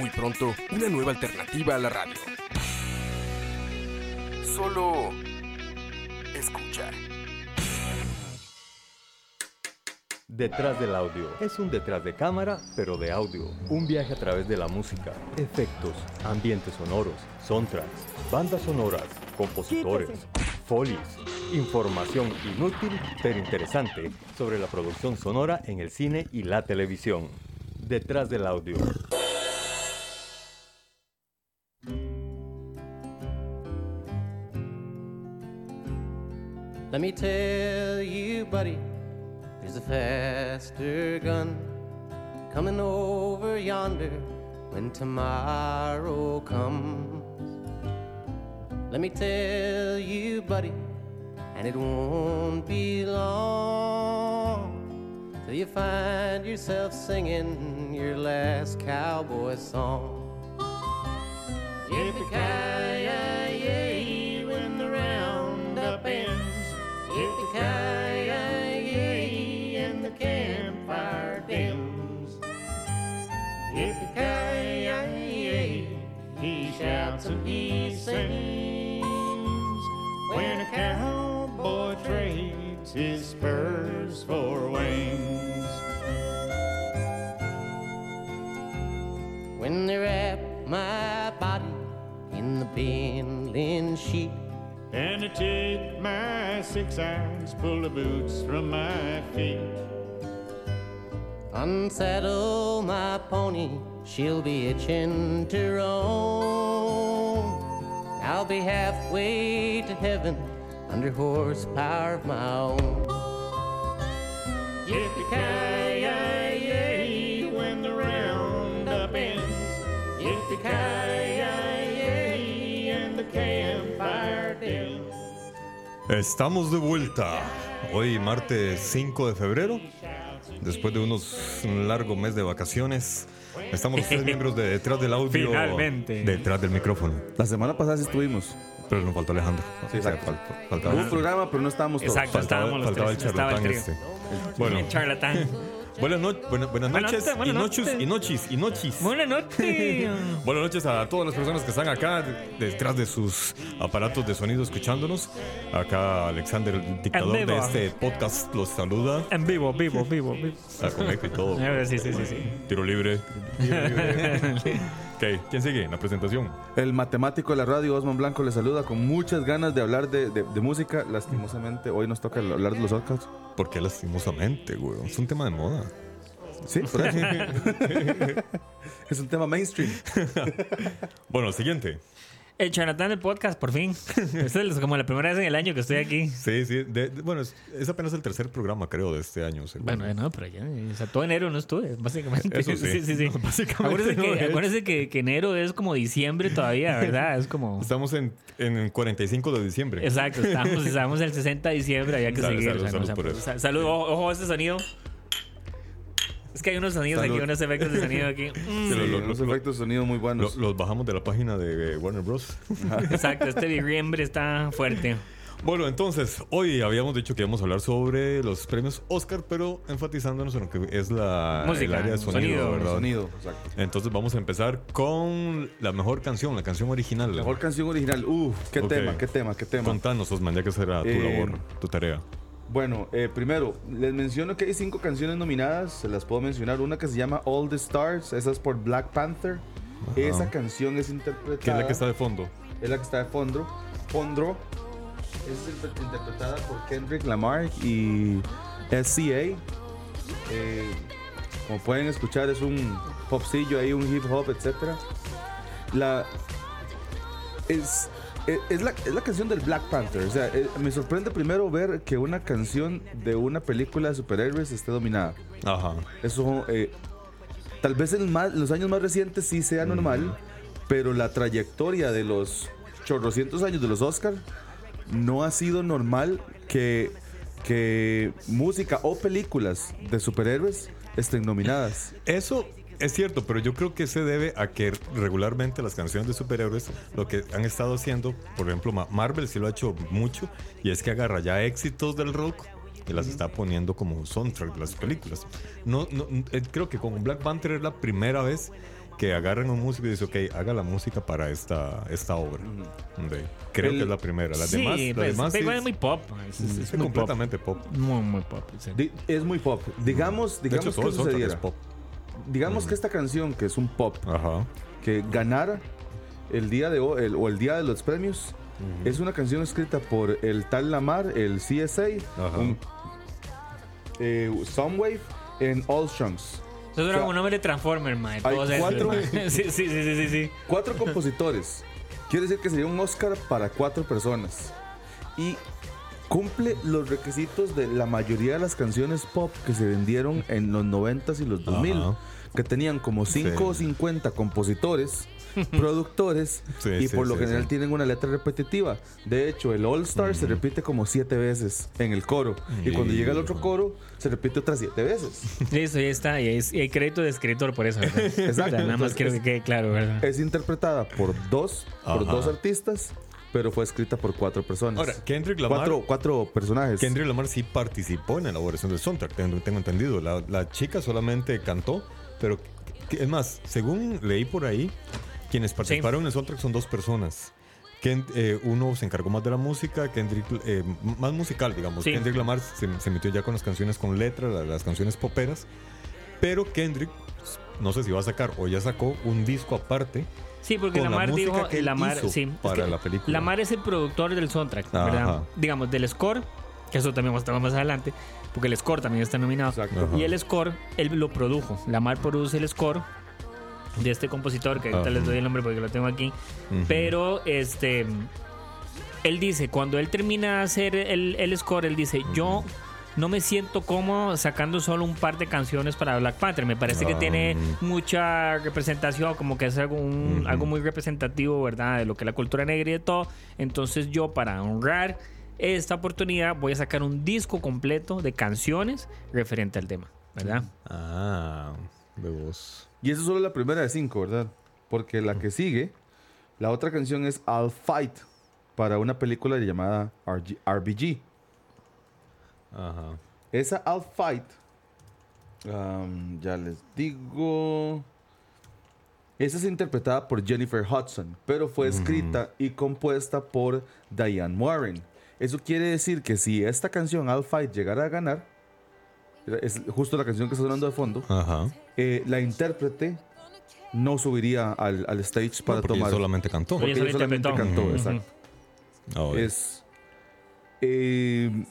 Muy pronto, una nueva alternativa a la radio. Solo escucha. Detrás del audio. Es un detrás de cámara, pero de audio. Un viaje a través de la música, efectos, ambientes sonoros, soundtracks, bandas sonoras, compositores, folies, información inútil pero interesante sobre la producción sonora en el cine y la televisión. Detrás del audio. Let me tell you, buddy, there's a faster gun coming over yonder when tomorrow comes. Let me tell you, buddy, and it won't be long till you find yourself singing your last cowboy song. Yippee-ki-yay, Yippee-ki-yay, and the campfire dims. Yippee-ki-yay, he shouts and he sings. When a cowboy trades his spurs for wings. When they wrap my body in the bindling sheet. And I take my six irons, pull the boots from my feet. Unsaddle my pony, she'll be itching to roam. I'll be halfway to heaven under horsepower of my own. Yippee-ki-yay, Estamos de vuelta. Hoy martes 5 de febrero. Después de unos un largo mes de vacaciones. Estamos los tres miembros de detrás del audio. Finalmente. Detrás del micrófono. La semana pasada sí estuvimos. Pero nos faltó Alejandro. Sí, exacto. fal- faltaba, Hubo un programa, pero no estábamos todos. Exacto, faltaba- estábamos los faltaba el tres. Estaba el charlatán trío. este. Bueno, Charlatán. Buenas, no- buena- buenas noches buenas y noches noches. y noches y noches. Buenas noches. Buenas noches a todas las personas que están acá detrás de sus aparatos de sonido escuchándonos. Acá Alexander, el dictador de este podcast, los saluda. En vivo, vivo, vivo, vivo. Ah, con eco y todo. Sí, sí, sí, sí. Tiro libre. ok, ¿quién sigue en la presentación? El matemático de la radio, Osman Blanco, le saluda con muchas ganas de hablar de, de- de música. Lastimosamente, hoy nos toca hablar de los Oscars. ¿Por qué lastimosamente, güey? Es un tema de moda. Sí, por eso. es un tema mainstream. Bueno, siguiente. El charlatán del podcast, por fin. Esta es como la primera vez en el año que estoy aquí. Sí, sí. de- de- bueno, es, es apenas el tercer programa, creo, de este año. según. Bueno, no, pero ya, o sea, todo enero no estuve, básicamente. Eso sí. sí, sí, sí. Básicamente Acuérdense, no, que, acuérdense que, que enero es como diciembre todavía, ¿verdad? Es como... Estamos en, en 45 de diciembre. Exacto, estamos, estamos el 60 de diciembre, había que seguir. salud, o sea, salud por salud, ojo, ojo a este sonido. Es que hay unos sonidos Salud. aquí, unos efectos de sonido aquí. Mm. Sí, lo- Sí, lo- unos lo- efectos de sonido muy buenos. los bajamos de la página de eh, Warner Bros. Exacto, este diciembre está fuerte. Bueno, entonces, hoy habíamos dicho que íbamos a hablar sobre los premios Oscar, pero enfatizándonos en lo que es la, Música, el área de sonido, sonido, ¿verdad? Sonido, exacto. Entonces vamos a empezar con la mejor canción, la canción original. Mejor canción original. Uf, qué Ok. tema, qué tema, qué tema. Contanos, Osman, ya que será tu Eh, labor, tu tarea. Bueno, eh, primero, les menciono que hay cinco canciones nominadas. Se las puedo mencionar. Una que se llama All the Stars. Esa es por Black Panther. Esa canción es interpretada. ¿Qué es la que está de fondo? es la que está de fondo. Fondro. Es inter- interpretada por Kendrick Lamar y SCA. Eh, como pueden escuchar, es un popsillo ahí, un hip hop, etc. La. Es. Es es la, es la canción del Black Panther. O sea, eh, me sorprende primero ver que una canción de una película de superhéroes esté dominada. Ajá. Eso, eh, Tal vez en más- los años más recientes sí sea normal, pero la trayectoria de los chorrocientos años de los Oscar no ha sido normal que, que música o películas de superhéroes estén nominadas. Eso es cierto, pero yo creo que se debe a que regularmente las canciones de superhéroes lo que han estado haciendo, por ejemplo, Ma- Marvel sí lo ha hecho mucho, y es que agarra ya éxitos del rock y las está poniendo como soundtrack de las películas. No, no, eh, creo que con Black Panther es la primera vez que agarran un músico y dicen, ok, haga la música para esta, esta obra. De- creo El- que es la primera. Las sí, demás, las pues, demás pero sí es muy pop. Es, es- es es muy completamente pop. pop. Muy, muy pop. sí. Di- Es muy pop. Digamos, De digamos hecho, todo que sucediera. es pop. Digamos que esta canción, que es un pop, Ajá. que ganara el día de hoy el- o el día de los premios, es una canción escrita por el tal Lamar, el CSA, un, eh, Soundwave en All Chunks. Eso era O sea, un nombre de Transformer, man. hay cuatro- sí, sí, sí, sí. Cuatro compositores. Quiere decir que sería un Oscar para cuatro personas. Y cumple los requisitos de la mayoría de las canciones pop que se vendieron en los 90s y los 2000. Ajá. Que tenían como 5 o Sí. 50 compositores, productores, Sí, y sí, por lo general sí. tienen una letra repetitiva. De hecho, el All Star se repite como siete veces en el coro. Y cuando llega el otro coro, se repite otras siete veces. Listo, ya está. Y hay, crédito de escritor por eso, ¿verdad? Exacto. O sea, nada más Entonces, quiero que es- quede claro, ¿verdad? Es interpretada por dos, por dos artistas, pero fue escrita por cuatro personas. Ahora, Kendrick Lamar. cuatro, cuatro personajes. Kendrick Lamar sí participó en la elaboración del soundtrack, tengo, tengo entendido. La, la chica solamente cantó, pero es más, según leí por ahí, quienes participaron en el soundtrack son dos personas. Ken- eh, uno se encargó más de la música, Kendrick, eh, más musical, digamos. Sí. Kendrick Lamar se, se metió ya con las canciones con letra, la- las canciones poperas. Pero Kendrick, no sé si va a sacar o ya sacó un disco aparte. Sí, porque la Lamar dijo. que Lamar, sí, es que la película. Lamar es el productor del soundtrack. ¿verdad? Digamos, del score, que eso también vamos a hablar más adelante, porque el score también está nominado. Exacto. Y el score, él lo produjo. Lamar produce el score de este compositor, que ahorita les doy el nombre porque lo tengo aquí. Pero este. Él dice, cuando él termina de hacer el, el score, él dice, yo no me siento cómodo sacando solo un par de canciones para Black Panther. Me parece que Ah. tiene mucha representación, como que es algo, un- Ujú. algo muy representativo, ¿verdad? De lo que es la cultura negra y de todo. Entonces yo, para honrar esta oportunidad, voy a sacar un disco completo de canciones referente al tema, ¿verdad? Ah, de voz. Y eso es solo la primera de cinco, ¿verdad? Porque la que sigue, la otra canción es I'll Fight, para una película llamada RG RBG. Ajá. Esa I'll Fight, um, ya les digo. Esa es interpretada por Jennifer Hudson, pero fue escrita y compuesta por Diane Warren. Eso quiere decir que si esta canción I'll Fight llegara a ganar, es justo la canción que está sonando de fondo, Ajá. eh, la intérprete no subiría al, al stage para No, porque tomar. solamente cantó. Porque solamente cantó, exacto. Ah. Es eh,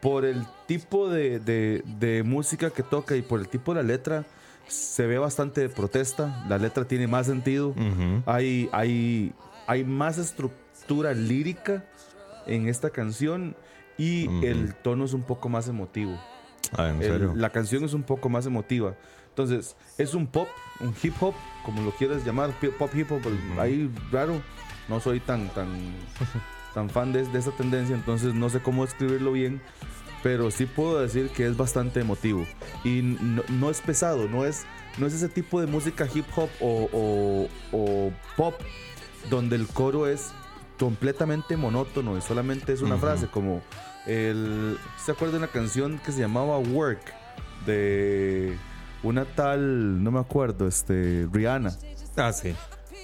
por el tipo de, de- de música que toca y por el tipo de la letra, se ve bastante de protesta. La letra tiene más sentido. Ujú. Hay, hay, hay más estructura lírica en esta canción y Ujú. el tono es un poco más emotivo. Ah, ¿en El- serio? la canción es un poco más emotiva. Entonces, es un pop, un hip hop, como lo quieras llamar, pop hip hop, el- ahí raro. No soy tan, tan, tan fan de, de esa tendencia, entonces no sé cómo escribirlo bien, pero sí puedo decir que es bastante emotivo. Y no, no es pesado, no es, no es ese tipo de música hip hop o, o- o pop donde el coro es completamente monótono y solamente es una frase como el ¿se acuerda de una canción que se llamaba Work de una tal no me acuerdo este Rihanna Ah, sí.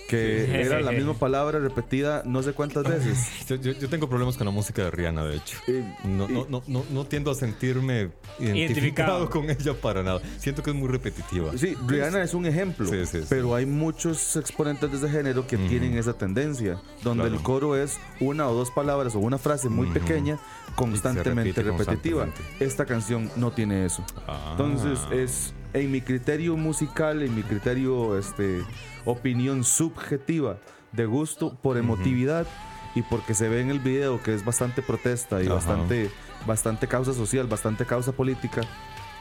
Que Sí. era la misma palabra repetida no sé cuántas veces Yo, yo- yo tengo problemas con la música de Rihanna, de hecho. Y- No, y- no, no, no, no tiendo a sentirme identificado, Identificado. con ella para nada. Siento que es muy repetitiva. Sí, Rihanna es un ejemplo, Sí, sí, sí. pero hay muchos exponentes de ese género que tienen esa tendencia, donde Claro. el coro es una o dos palabras o una frase muy Ujú. pequeña, constantemente repetitiva. constantemente. Esta canción no tiene eso. Ah. Entonces es, en mi criterio musical, en mi criterio, este, opinión subjetiva de gusto por emotividad y porque se ve en el video que es bastante protesta y Ajá. bastante, bastante causa social, bastante causa política,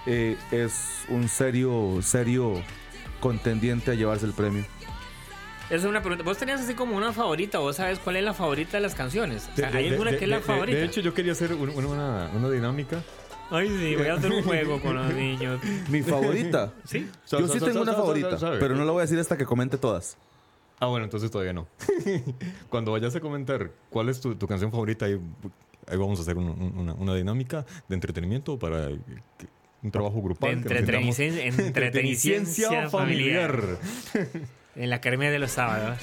eh, es un serio, serio contendiente a llevarse el premio. Esa es una pregunta. ¿Vos tenías así como una favorita? ¿Vos sabes cuál es la favorita de las canciones? O sea, De- ¿Hay de- alguna de- que es la de- de- favorita? De hecho, yo quería hacer un- una, una dinámica. Ay, sí, voy a hacer un juego con los niños. Mi favorita. ¿Sí? Yo sí tengo una favorita, pero no la voy a decir hasta que comente todas. Ah, bueno, entonces todavía no. Cuando vayas a comentar cuál es tu, tu canción favorita, ahí, ahí vamos a hacer un- un- una, una dinámica de entretenimiento para que- un trabajo grupal. De entreteniciencia familiar. En la Academia de los Sábados.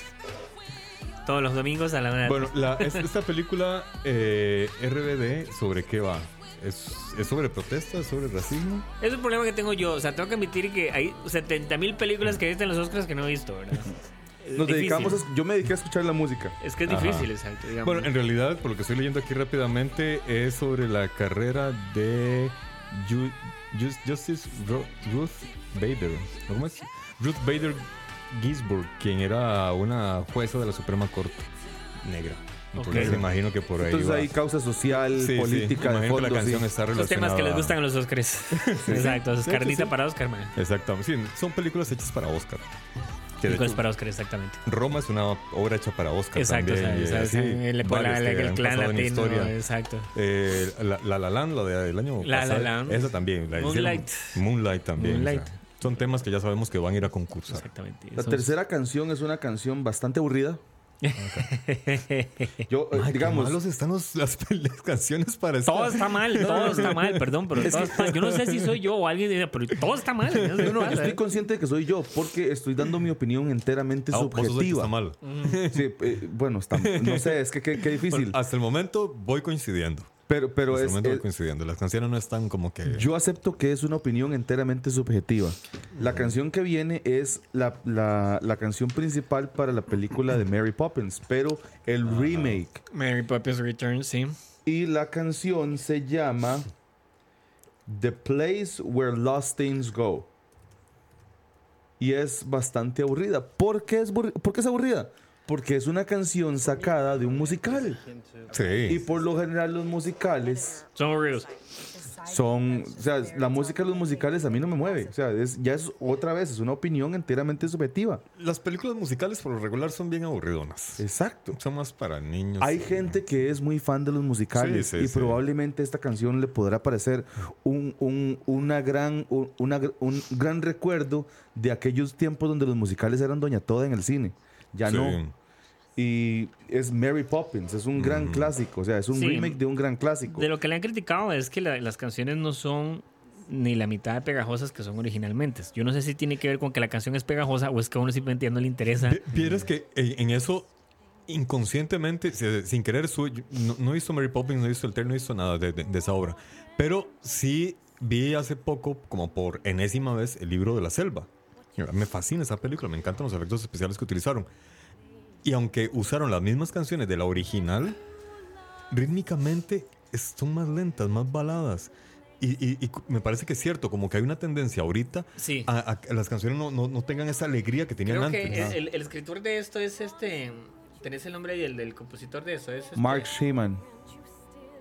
Todos los domingos a la una. Bueno, la- es- esta película eh, RBD, ¿sobre qué va? ¿Es, es sobre protestas, sobre racismo? Es un problema que tengo yo. O sea, tengo que admitir que hay 70 mil películas que viste en los Oscars que no he visto, ¿verdad? Es Nos difícil. dedicamos a- yo me dediqué a escuchar la música. Es que es Ajá. difícil, exacto. digamos. Bueno, en realidad, por lo que estoy leyendo aquí rápidamente, es sobre la carrera de Ju- Ju- Justice Ru- Ruth Bader. ¿Cómo es? Ruth Bader Ginsburg, quien era una jueza de la Suprema Corte negra. Imagino que por ahí. Entonces va. hay causa social, Sí, sí, política, de que la sí. canción está Los relacionada. temas que les gustan a los Oscars. Exacto. Sí. para Oscar, man. Exactamente. Sí, son películas hechas para Oscar. Películas para Oscar, exactamente. Roma es una obra hecha para Oscar. Exacto, o también, sea, y, o sea, sí, el, la- la- clan la latino, exacto. Eh, la, la La Land, la del año La La pasado. Land. Esa también. La hicieron- Moonlight. Moonlight también. Moonlight. o sea, son temas que ya sabemos que van a ir a concursar. Exactamente. La tercera canción es una canción bastante aburrida. Yo, Ay, digamos, malos están los- las, las canciones para esta- Todo está mal, todo está mal, perdón, pero todo está- yo no sé si soy yo o alguien, dice, pero todo está mal. No, sé no, yo estoy ¿eh? consciente de que soy yo porque estoy dando mi opinión enteramente Ah, vos sos el que subjetiva. está mal. Sí, eh, bueno, está, no sé, es que qué, qué difícil. Bueno, hasta el momento voy coincidiendo. Pero pero hasta es, coincidiendo. Las canciones no están como que. yo acepto que es una opinión enteramente subjetiva. La canción que viene es la, la, la canción principal para la película de Mary Poppins, pero el remake. Mary Poppins Returns, sí. Y la canción se llama The Place Where Lost Things Go. Y es bastante aburrida. ¿Por qué es, ¿Por qué es aburrida? Porque es una canción sacada de un musical. Y Sí. por lo general los musicales Son aburridos. son... O sea, la música de los musicales a mí no me mueve. O sea, es, ya es otra vez, es una opinión enteramente subjetiva. Las películas musicales por lo regular son bien aburridonas. Exacto. Son más para niños. Hay gente que es muy fan de los musicales Sí, sí, y sí. probablemente esta canción le podrá parecer un, un- una gran, un, una un gran recuerdo de aquellos tiempos donde los musicales eran doña toda en el cine. Ya Sí. no. Y es Mary Poppins, es un gran clásico, o sea, es un Sí. remake de un gran clásico. De lo que le han criticado es que la- las canciones no son ni la mitad de pegajosas que son originalmente. Yo no sé si tiene que ver con que la canción es pegajosa o es que a uno simplemente no le interesa. Vi- Vieras que en, en eso, inconscientemente, sin querer, no, no he visto Mary Poppins, no he visto el Ter, no he visto nada de, de- de esa obra. Pero sí vi hace poco, como por enésima vez, el libro de la selva. Y Me fascina esa película, me encantan los efectos especiales que utilizaron. Y aunque usaron las mismas canciones de la original, rítmicamente son más lentas, más baladas. Y, y- y me parece que es cierto, como que hay una tendencia ahorita Sí. a, a que las canciones no, no- no tengan esa alegría que tenían Creo antes. que el, el escritor de esto es este. ¿Tenés el nombre del, del compositor de eso? Es este, Mark Sheeman.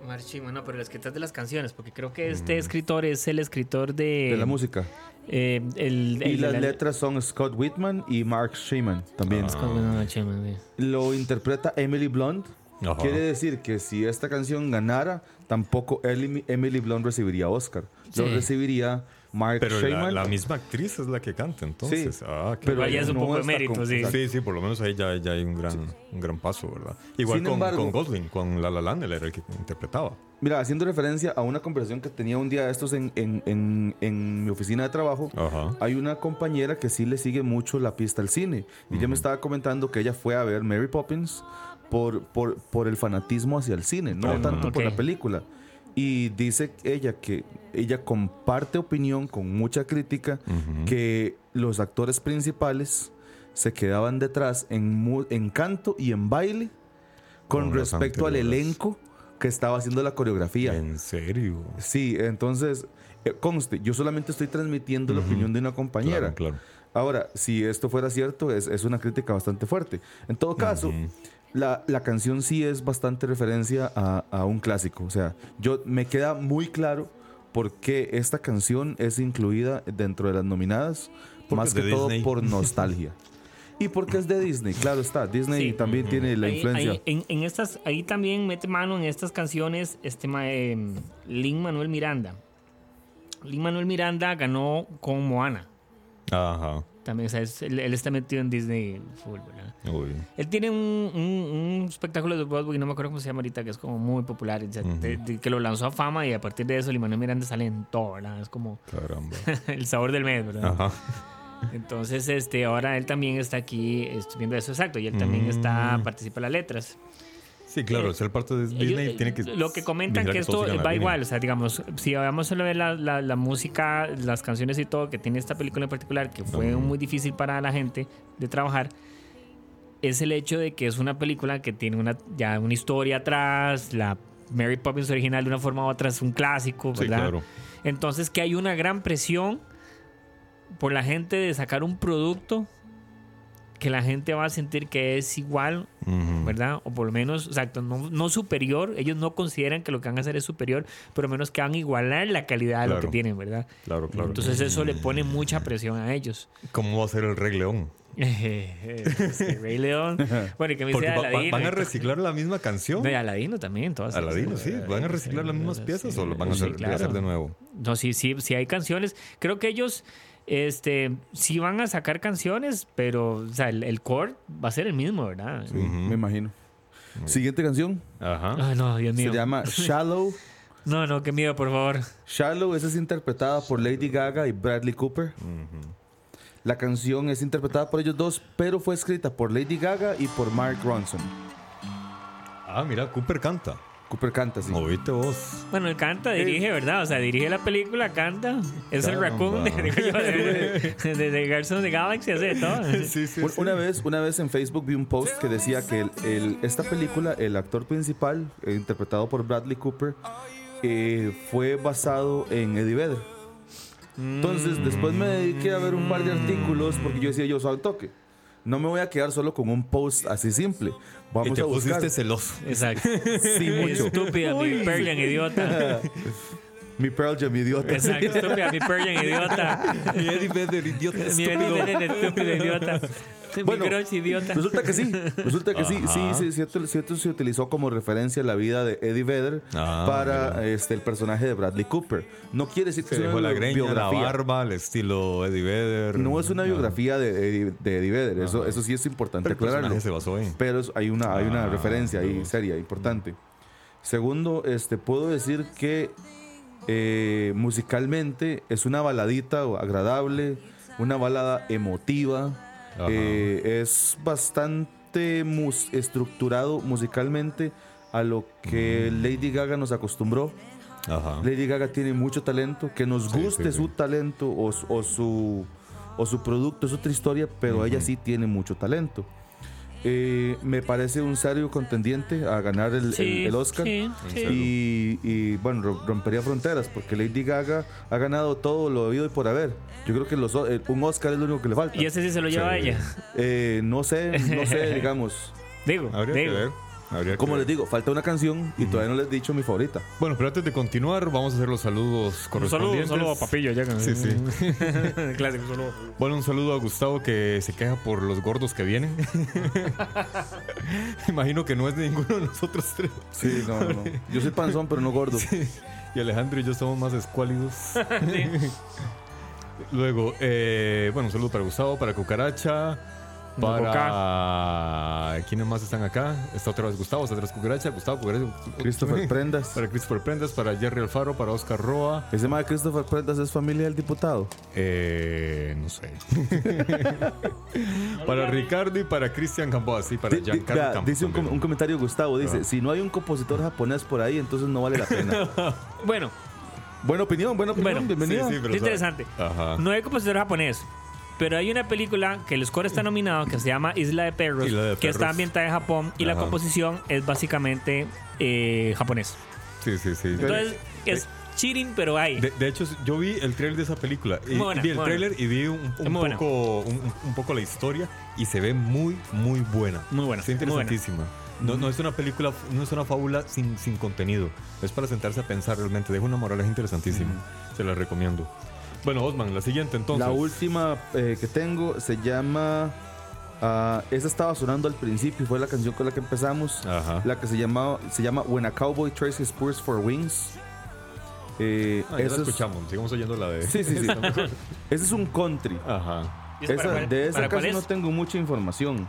Mark Shimon, no, pero el escritor de las canciones, porque creo que este escritor es el escritor de. De la música. eh, el, Y el- las la- letras son Scott Whitman y Mark Sheeman también. no, Shimon, sí. Lo interpreta Emily Blunt. Ajá. Quiere decir que si esta canción ganara, tampoco Emily Blunt recibiría Oscar. Lo recibiría Mark Pero la, la misma actriz es la que canta, entonces. Sí. Ah, qué Pero Igual ya es un no poco de mérito, con- sí. Sí, sí, por lo menos ahí ya, ya hay un gran, un gran paso, ¿verdad? Igual con, embargo- con Gosling, con La La Land, él era el que interpretaba. Mira, haciendo referencia a una conversación que tenía un día de estos en, en- en- en mi oficina de trabajo, Ajá. hay una compañera que sí le sigue mucho la pista al cine. Y ella me estaba comentando que ella fue a ver Mary Poppins por, por, por el fanatismo hacia el cine, no Ajá. tanto por Ok. la película. Y dice ella que ella comparte opinión con mucha crítica que los actores principales se quedaban detrás en, en canto y en baile con respecto al elenco que estaba haciendo la coreografía. ¿En serio? Sí, entonces, eh, conste, yo solamente estoy transmitiendo la opinión de una compañera. Claro, claro. Ahora, si esto fuera cierto, es, es una crítica bastante fuerte. En todo caso. La, la canción sí es bastante referencia a, a un clásico. O sea, yo me queda muy claro por qué esta canción es incluida dentro de las nominadas, Porque más que todo Disney. por nostalgia. Y porque es de Disney, claro está. Disney Sí. también tiene la Ahí- influencia. ahí- en, en estas, ahí también mete mano en estas canciones este Lin Manuel Miranda. Lin Manuel Miranda ganó con Moana. Ajá. También, o sea, es- él, él está metido en Disney full, ¿verdad? Uy. Él tiene un, un- un espectáculo de Broadway, no me acuerdo cómo se llama ahorita, que es como muy popular, o sea, de- de- que lo lanzó a fama y a partir de eso Lin Manuel Miranda sale en todo, ¿verdad? Es como Caramba. el sabor del mes, ¿verdad? Ajá. Entonces, este, ahora él también está aquí estoy viendo eso, exacto, y él también Mm. está, participa en las letras. Sí, claro, Eh, ser parte de Disney Ellos- tiene que. Lo que comentan que esto va igual, o sea, digamos, si vamos a ver la, la, la música, las canciones y todo que tiene esta película en particular, que fue muy difícil para la gente de trabajar, es el hecho de que es una película que tiene una, ya una historia atrás, la Mary Poppins original de una forma u otra es un clásico, Sí, ¿verdad? claro. Entonces que hay una gran presión por la gente de sacar un producto que la gente va a sentir que es igual. ¿verdad? O por lo menos, exacto, no, no superior. Ellos no consideran que lo que van a hacer es superior, pero menos que van a igualar la calidad de lo que tienen, ¿verdad? Claro, claro. Entonces eso le pone mucha presión a ellos. ¿Cómo va a ser el Rey León? Que Rey León. Bueno, y que me dice Aladino. van a reciclar la misma canción. No, y Aladino también, todas. Aladino, sí. ¿Van a reciclar las mismas piezas o lo van a hacer, Sí, hacer de nuevo? No, sí, sí, sí hay canciones. Creo que ellos este, sí van a sacar canciones, pero o sea, el, el core va a ser el mismo, ¿verdad? Sí, me imagino. Siguiente canción Ajá. Ay, no, Dios mío. se llama Shallow. No, no, qué miedo, por favor. Shallow esa es interpretada por Lady Gaga y Bradley Cooper. La canción es interpretada por ellos dos, pero fue escrita por Lady Gaga y por Mark Ronson. Ah, mira, Cooper canta. Cooper canta, sí. Oíste vos. Bueno, él canta, dirige, ¿verdad? O sea, dirige la película, canta. Es el raccoon de, de, de, de of the Galaxy, hace de todo. Sí, sí, Un- Una vez, una vez en Facebook vi un post que decía que el- el- esta película, el actor principal, eh, interpretado por Bradley Cooper, eh, fue basado en Eddie Vedder. Entonces, después me dediqué a ver un par de artículos porque yo decía, yo soy al toque. No me voy a quedar solo con un post así simple. Y Vamos te a buscar. pusiste celoso. Exacto. Sí, mucho. Estúpida, mi idiota. Mi Pearl Jam, idiota. Exacto, estúpida, mi Perlian idiota. Y Eddie Vedder, idiota Mi Eddie Vedder, estúpido idiota. Bueno, mi crush, idiota. Resulta que sí, resulta que sí, sí, sí, cierto, cierto se utilizó como referencia la vida de Eddie Vedder Ah, para este, el personaje de Bradley Cooper. No quiere decir que Se sea dejó una la greña, la biografía. barba, el estilo Eddie Vedder. No es una Ah, biografía de, Eddie- de Eddie Vedder, eso, eso sí es importante Pero aclararlo. se basó en. Pero hay una, hay una Ah, referencia ahí seria, importante. Segundo, este, puedo decir que eh, musicalmente es una baladita o agradable, una balada emotiva. Eh, es bastante mus- estructurado musicalmente a lo que Mm. Lady Gaga nos acostumbró. Ajá. Lady Gaga tiene mucho talento, que nos guste sí, sí. su talento o, su- o su, o su producto es otra historia, pero ella sí tiene mucho talento. Eh, me parece un serio contendiente a ganar el, el- Sí, el Oscar. sí, sí. Y, y, bueno, ro- rompería fronteras porque Lady Gaga ha ganado todo lo habido y por haber. Yo creo que los, o- eh, un Oscar es lo único que le falta. Y ese sí se lo lleva a ella. Eh, no sé, no sé, digamos. Digo, Habría digo. que ver. Habría que Como ver. les digo, falta una canción y todavía no les he dicho mi favorita. Bueno, pero antes de continuar, vamos a hacer los saludos Un saludo, correspondientes. un saludo a Papillo. Ya, que- Sí, sí. Clásico, un saludo. Bueno, un saludo a Gustavo que se queja por los gordos que vienen. Imagino que no es de ninguno de nosotros tres. Sí, no, no, no. Yo soy panzón, pero no gordo. Y Alejandro y yo somos más escuálidos. Luego, eh, bueno, un saludo para Gustavo, para Cucaracha, para... ¿Quiénes más están acá? Está otra vez Gustavo, está otra vez Cucaracha, Gustavo, Cucaracha. Christopher Prendas. Para Christopher Prendas, para Jerry Alfaro, para Oscar Roa. Ese más de Christopher Prendas es familia del diputado. Eh, no sé. para Ricardo y para Cristian Gamboa, sí, para Giancarlo vea, Campos dice un, un comentario Gustavo, dice, si no hay un compositor japonés por ahí, entonces no vale la pena. Bueno, buena opinión, buena opinión, Bueno. Sí, sí, sabe. interesante. Ajá. No hay compositor japonés. Pero hay una película que el score está nominado que se llama Isla de Perros, Isla de que Perros. está ambientada en Japón y la Ajá. composición es básicamente eh, japonés. Sí, sí, sí. Entonces es cheating, pero hay. De, de hecho, yo vi el trailer de esa película. Y, buena, vi el muy trailer y vi un, un buena. poco, un, un poco la historia y se ve muy, muy buena. Muy buena, Está muy buena. interesantísima. No, no es una película, no es una fábula sin, sin contenido. Es para sentarse a pensar realmente. Deja una moraleja interesantísima. Se la recomiendo. Bueno, Osman, la siguiente entonces. La última eh, que tengo se llama. ah, esa estaba sonando al principio y fue la canción con la que empezamos. Ajá. La que se llama, se llama When a Cowboy Trades His Spurs for Wings. Eh, Ah, ya esa la es- escuchamos, sigamos oyendo la de. Sí, sí, sí. Ese es un country. Ajá. ¿Y eso para Esa- cuál- de esa para casi no es? tengo mucha información.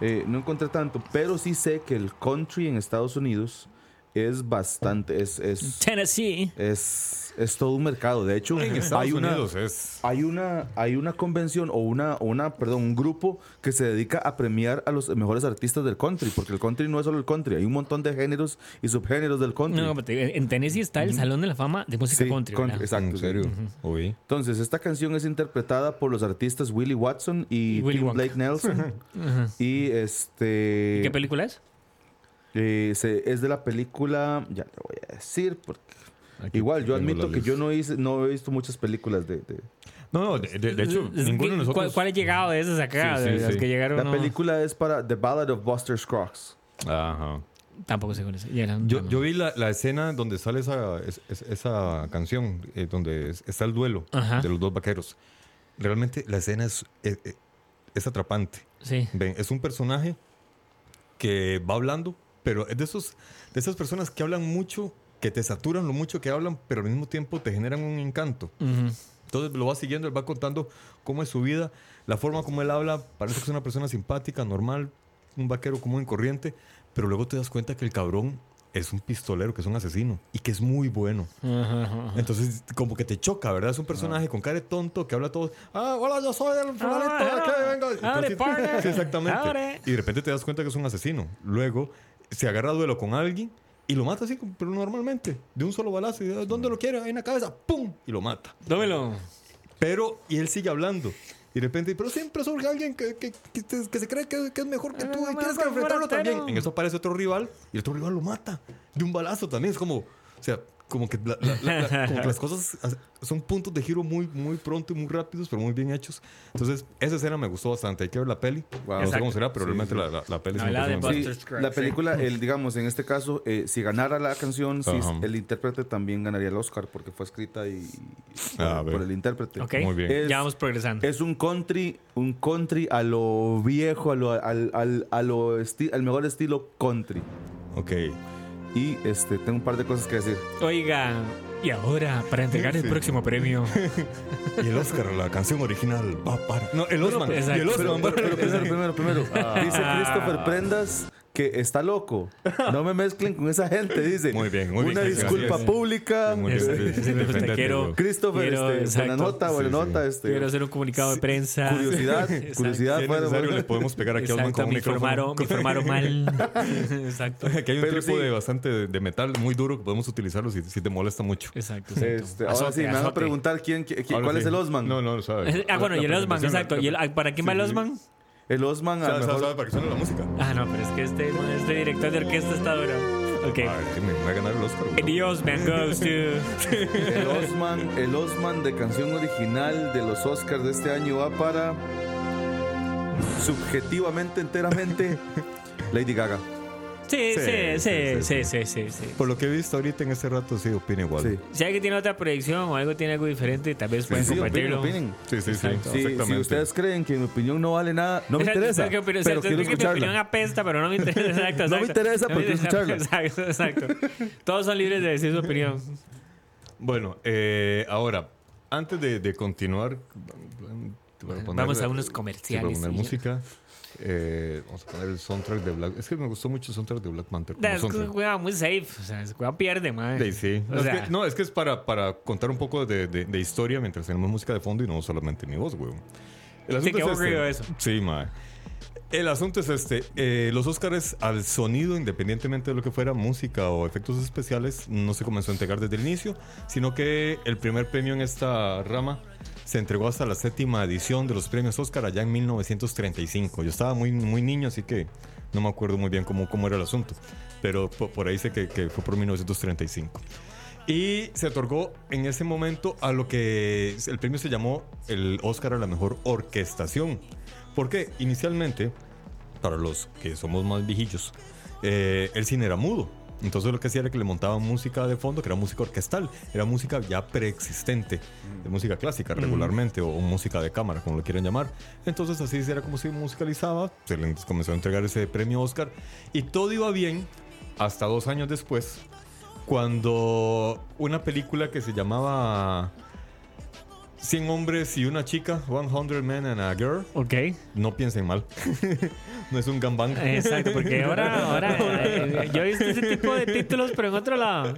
Eh, no encontré tanto, pero sí sé que el country en Estados Unidos es bastante, es, es, Tennessee. es, es todo un mercado. De hecho, En Estados hay una, Unidos es. hay una, hay una convención o una, una, perdón, un grupo que se dedica a premiar a los mejores artistas del country, porque el country no es solo el country, hay un montón de géneros y subgéneros del country. No, pero te- en Tennessee está el Salón de la Fama de música Sí, country. exacto. En serio. Entonces, esta canción es interpretada por los artistas Willie Watson y, Y Willy Tim Wonka. Blake Nelson. y este. ¿Y ¿Qué película es? Eh, se- es de la película, ya le voy a decir, porque Aquí igual yo admito que yo no, hice, no he visto muchas películas de... de- No, no, de, de- de hecho, ninguno de nosotros. ¿Cuál, cuál ha llegado de esas acá? Sí, sí, de las sí. que llegaron. La no- película es para The Ballad of Buster Scruggs. Ajá. Tampoco sé cuál es. Yo, yo vi la, la escena donde sale esa, es- es- esa canción, eh, donde es- está el duelo Ajá. de los dos vaqueros. Realmente la escena es, es, es atrapante. Sí. Ven, es un personaje que va hablando, pero es de, esos, de esas personas que hablan mucho, que te saturan lo mucho que hablan, pero al mismo tiempo te generan un encanto. Ujú. Entonces lo va siguiendo, él va contando cómo es su vida, la forma como él habla, parece que es una persona simpática, normal, un vaquero común y corriente, pero luego te das cuenta que el cabrón es un pistolero, que es un asesino y que es muy bueno. Ajá, ajá. Entonces, como que te choca, ¿verdad? Es un personaje con cara de tonto que habla todo. Ah, hola, yo soy el fulanito Ah, aquí, vengo. Entonces, sí, exactamente. Y de repente te das cuenta que es un asesino. Luego se agarra a duelo con alguien y lo mata así, pero normalmente, de un solo balazo. Y, ¿Dónde lo quiere? Ahí en la cabeza, ¡pum! Y lo mata. Dámelo. Pero, y él sigue hablando. Y de repente, pero siempre surge alguien que, que, que se cree que, que es mejor que tú y tienes que enfrentarlo también. En eso aparece otro rival y el otro rival lo mata de un balazo también. Es como, o sea, como que, la- la- la- como que las cosas as- son puntos de giro muy, muy pronto y muy rápidos, pero muy bien hechos. Entonces, esa escena me gustó bastante. Hay que ver la peli. Wow. No sé cómo será, pero Sí, realmente sí. La, la, la peli muy Sí, la película, el, digamos, en este caso, eh, si ganara la canción, sí, Ajá. el intérprete también ganaría el Oscar porque fue escrita y, por, Ah, por el intérprete. Ok. Muy bien. Es- ya vamos progresando. Es un country, un country a lo viejo, a lo, al, al- a lo esti- al mejor estilo country. Ok. Y este, tengo un par de cosas que decir. Oiga, y ahora, para entregar el Sí. próximo premio. Y el Oscar, la canción original, va para. No, el Osman. Y el Pero, Osman. pero- pero primero, primero, primero. Ah. Dice Christopher Prendas que está loco. No me mezclen con esa gente, dice. Muy bien, muy bien, Una gracias. disculpa pública. Muy bien, Este, quiero-. Christopher, Quiero, este, buena nota, buena Sí, nota. sí. Este, Quiero hacer un comunicado de prensa. Curiosidad, Exacto. curiosidad. Si necesario, fuera- le podemos pegar aquí a Osman Exacto, con un micrófono. me informaron mal. Exacto. Aquí hay un Pero trípode sí. bastante de, de metal muy duro que podemos utilizarlo si, si te molesta mucho. Exacto. exacto. Este, ahora Azote, sí, me van a preguntar quién, quién- cuál sí. es el Osman. No, no lo sabe. Ah, bueno, y el Osman, exacto. la- ¿Y el- ¿Para quién va el. Osman? El Osman a ¿Sabe, lo sabe- mejor. sabe para qué suena la música? Ah, no, pero es que este, este director de orquesta está duro. Ok. Ay, que me va a ganar el Oscar. And the Osman goes to. El Osman, el Osman de canción original de los Oscars de este año va para subjetivamente, enteramente, Lady Gaga. Sí, sí, Sí, sí, sí, sí, sí, sí, sí. Por lo que he visto ahorita en este rato, sí, opina igual. Sí. Si alguien tiene otra predicción o algo tiene algo diferente, tal vez pueden compartirlo. opinen. sí, sí. sí, Exacto. Sí, exactamente. si ustedes creen que mi opinión no vale nada, no me Exacto, interesa. pero exacto, quiero es que mi opinión escucharla. apesta, pero no me interesa. Exacto, No me exacto. interesa, pero me quiero escucharla. Exacto, exacto. Todos son libres de decir su opinión. Bueno, eh, ahora, antes de, de continuar, Vamos a unos comerciales. voy a poner música. Eh, vamos a poner el soundtrack de Black. Es que me gustó mucho el soundtrack de Black Panther. Es que juega muy safe. O sea, juega pierde, man. Sí, sí. No, sea, es que, no, es que es para, para contar un poco de, de- de historia mientras tenemos música de fondo y no solamente mi voz, güey. El asunto es este. eso. Sí, mae. El asunto es este. eh, los Oscars al sonido, independientemente de lo que fuera, música o efectos especiales, no se comenzó a entregar desde el inicio, sino que el primer premio en esta rama se entregó hasta la séptima edición de los premios Oscar allá en 1935. Yo estaba muy, muy niño, así que no me acuerdo muy bien cómo, cómo era el asunto, pero po- por, ahí sé que, que fue por 1935. Y se otorgó en ese momento a lo que el premio se llamó el Oscar a la mejor orquestación. Porque inicialmente, para los que somos más viejillos, eh, el cine era mudo. Entonces lo que hacía era que le montaban música de fondo, que era música orquestal, era música ya preexistente, de música clásica regularmente, o, música de cámara, como lo quieran llamar. Entonces así era como se musicalizaba, se le comenzó a entregar ese premio Oscar, y todo iba bien hasta dos años después, cuando una película que se llamaba 100 hombres y una chica, 100 men and a girl. Ok. No piensen mal. no es un gambang. Exacto, porque ahora, ahora eh, yo he visto ese tipo de títulos, pero en otro lado.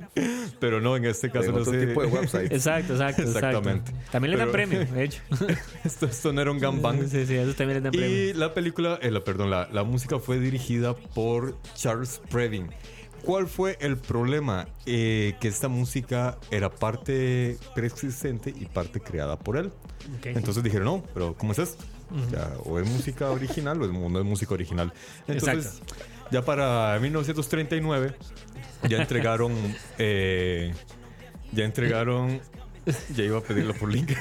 Pero no, en este caso En no otro sé. tipo de website. Exacto, exacto. Exactamente. exacto. También le dan Pero- premio, de hecho. esto, esto no era un gambang. Sí, sí, eso también le dan premio. Y la película, eh, la, perdón, la, la música fue dirigida por Charles Previn. ¿Cuál fue el problema? Eh, que esta música era parte preexistente y parte creada por él. Entonces dijeron, no, pero ¿cómo es esto? O es música original o es- no es música original. Entonces, ya para 1939, ya entregaron, eh, ya entregaron, ya iba a pedirlo por link.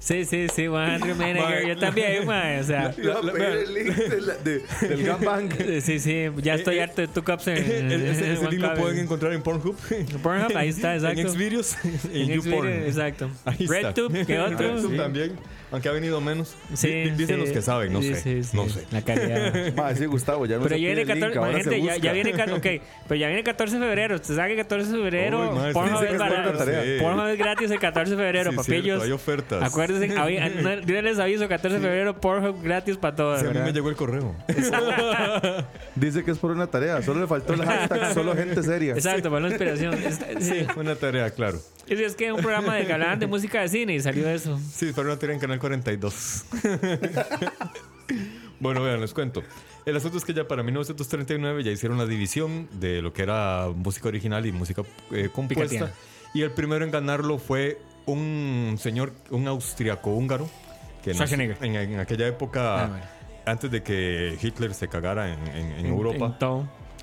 Sí, sí, sí, 100 Manager. Yo también, mae, O sea, Iba a la- pedir vean. el link de la- de- del gangbang. sí, sí, ya estoy Eh, eh, harto de tu caps en, El- en- ese, ese link lo Juan pueden encontrar en Pornhub. Pornhub, ahí está, exacto. En Xvideos, en, En YouPorn. Exacto. Ahí está. RedTube, ¿qué otro? RedTube Sí. también, aunque ha venido menos. Sí, Di- Dicen sí. los que saben, no Sí, sé. sí, sí. No sé. La calidad. Ma, sí, Gustavo, ya no Pero se ya viene el link, 14, ahora se gente, ya, viene, ca- ok, pero ya viene 14 de febrero. Usted sabe que 14 de febrero, madre, Pornhub sí, es gratis el 14 de febrero, Sí, papillos. cierto, hay ofertas. Acuérdense, yo les aviso, 14 de febrero, Pornhub gratis para todos. Sí, a mí me llegó el correo. Dice que es por una tarea. Solo le faltó el hashtag solo gente seria. Exacto, para la inspiración. Sí. una tarea, claro. Es, es que un programa de hablaban de música de cine y salió eso. Sí, para una tarea en Canal 42. bueno, vean, les cuento. El asunto es que ya para 1939 ya hicieron la división de lo que era música original y música eh, compuesta. Y el primero en ganarlo fue un señor, un austriaco húngaro. Que Schwarzenegger. en, en aquella época, Ah, bueno. antes de que Hitler se cagara en, en- en En- Europa,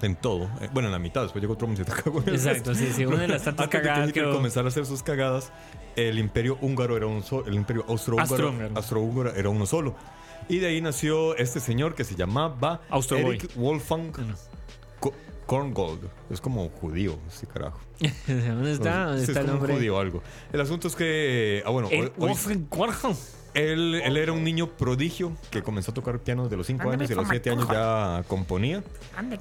en todo. Eh, bueno, en la mitad, después llegó otro hombre y se cagó Exacto, sí, sí. Una de las tantas Antes de que cagadas que hubo. comenzara a hacer sus cagadas, el imperio húngaro era un solo, el imperio austrohúngaro austrohúngaro era uno solo. Y de ahí nació este señor que se llamaba Austroboy. Eric Wolfgang Ko- Korngold. Es como judío, este carajo. ¿Dónde está? ¿Dónde está es el nombre? judío algo. El asunto es que, ah, bueno, hoy- El hoy- Wolfgang Warhol. Él, él era un niño prodigio que comenzó a tocar piano desde los 5 años y a los 7 años ya componía.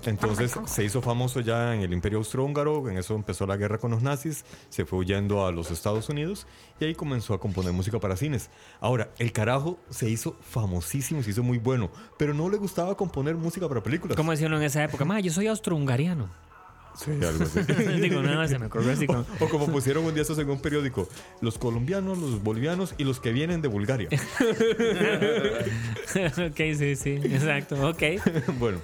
Entonces se hizo famoso ya en el Imperio Austrohúngaro, en eso empezó la guerra con los nazis, se fue huyendo a los Estados Unidos y ahí comenzó a componer música para cines. Ahora, el carajo se hizo famosísimo, se hizo muy bueno, pero no le gustaba componer música para películas. ¿Cómo decían en esa época? Ma, yo soy austrohungariano. Sí, algo así. Digo, nada, se me ocurrió así como... O como pusieron un día estos en un periódico, los colombianos, los bolivianos y los que vienen de Bulgaria. ok, sí, sí, exacto, ok. bueno.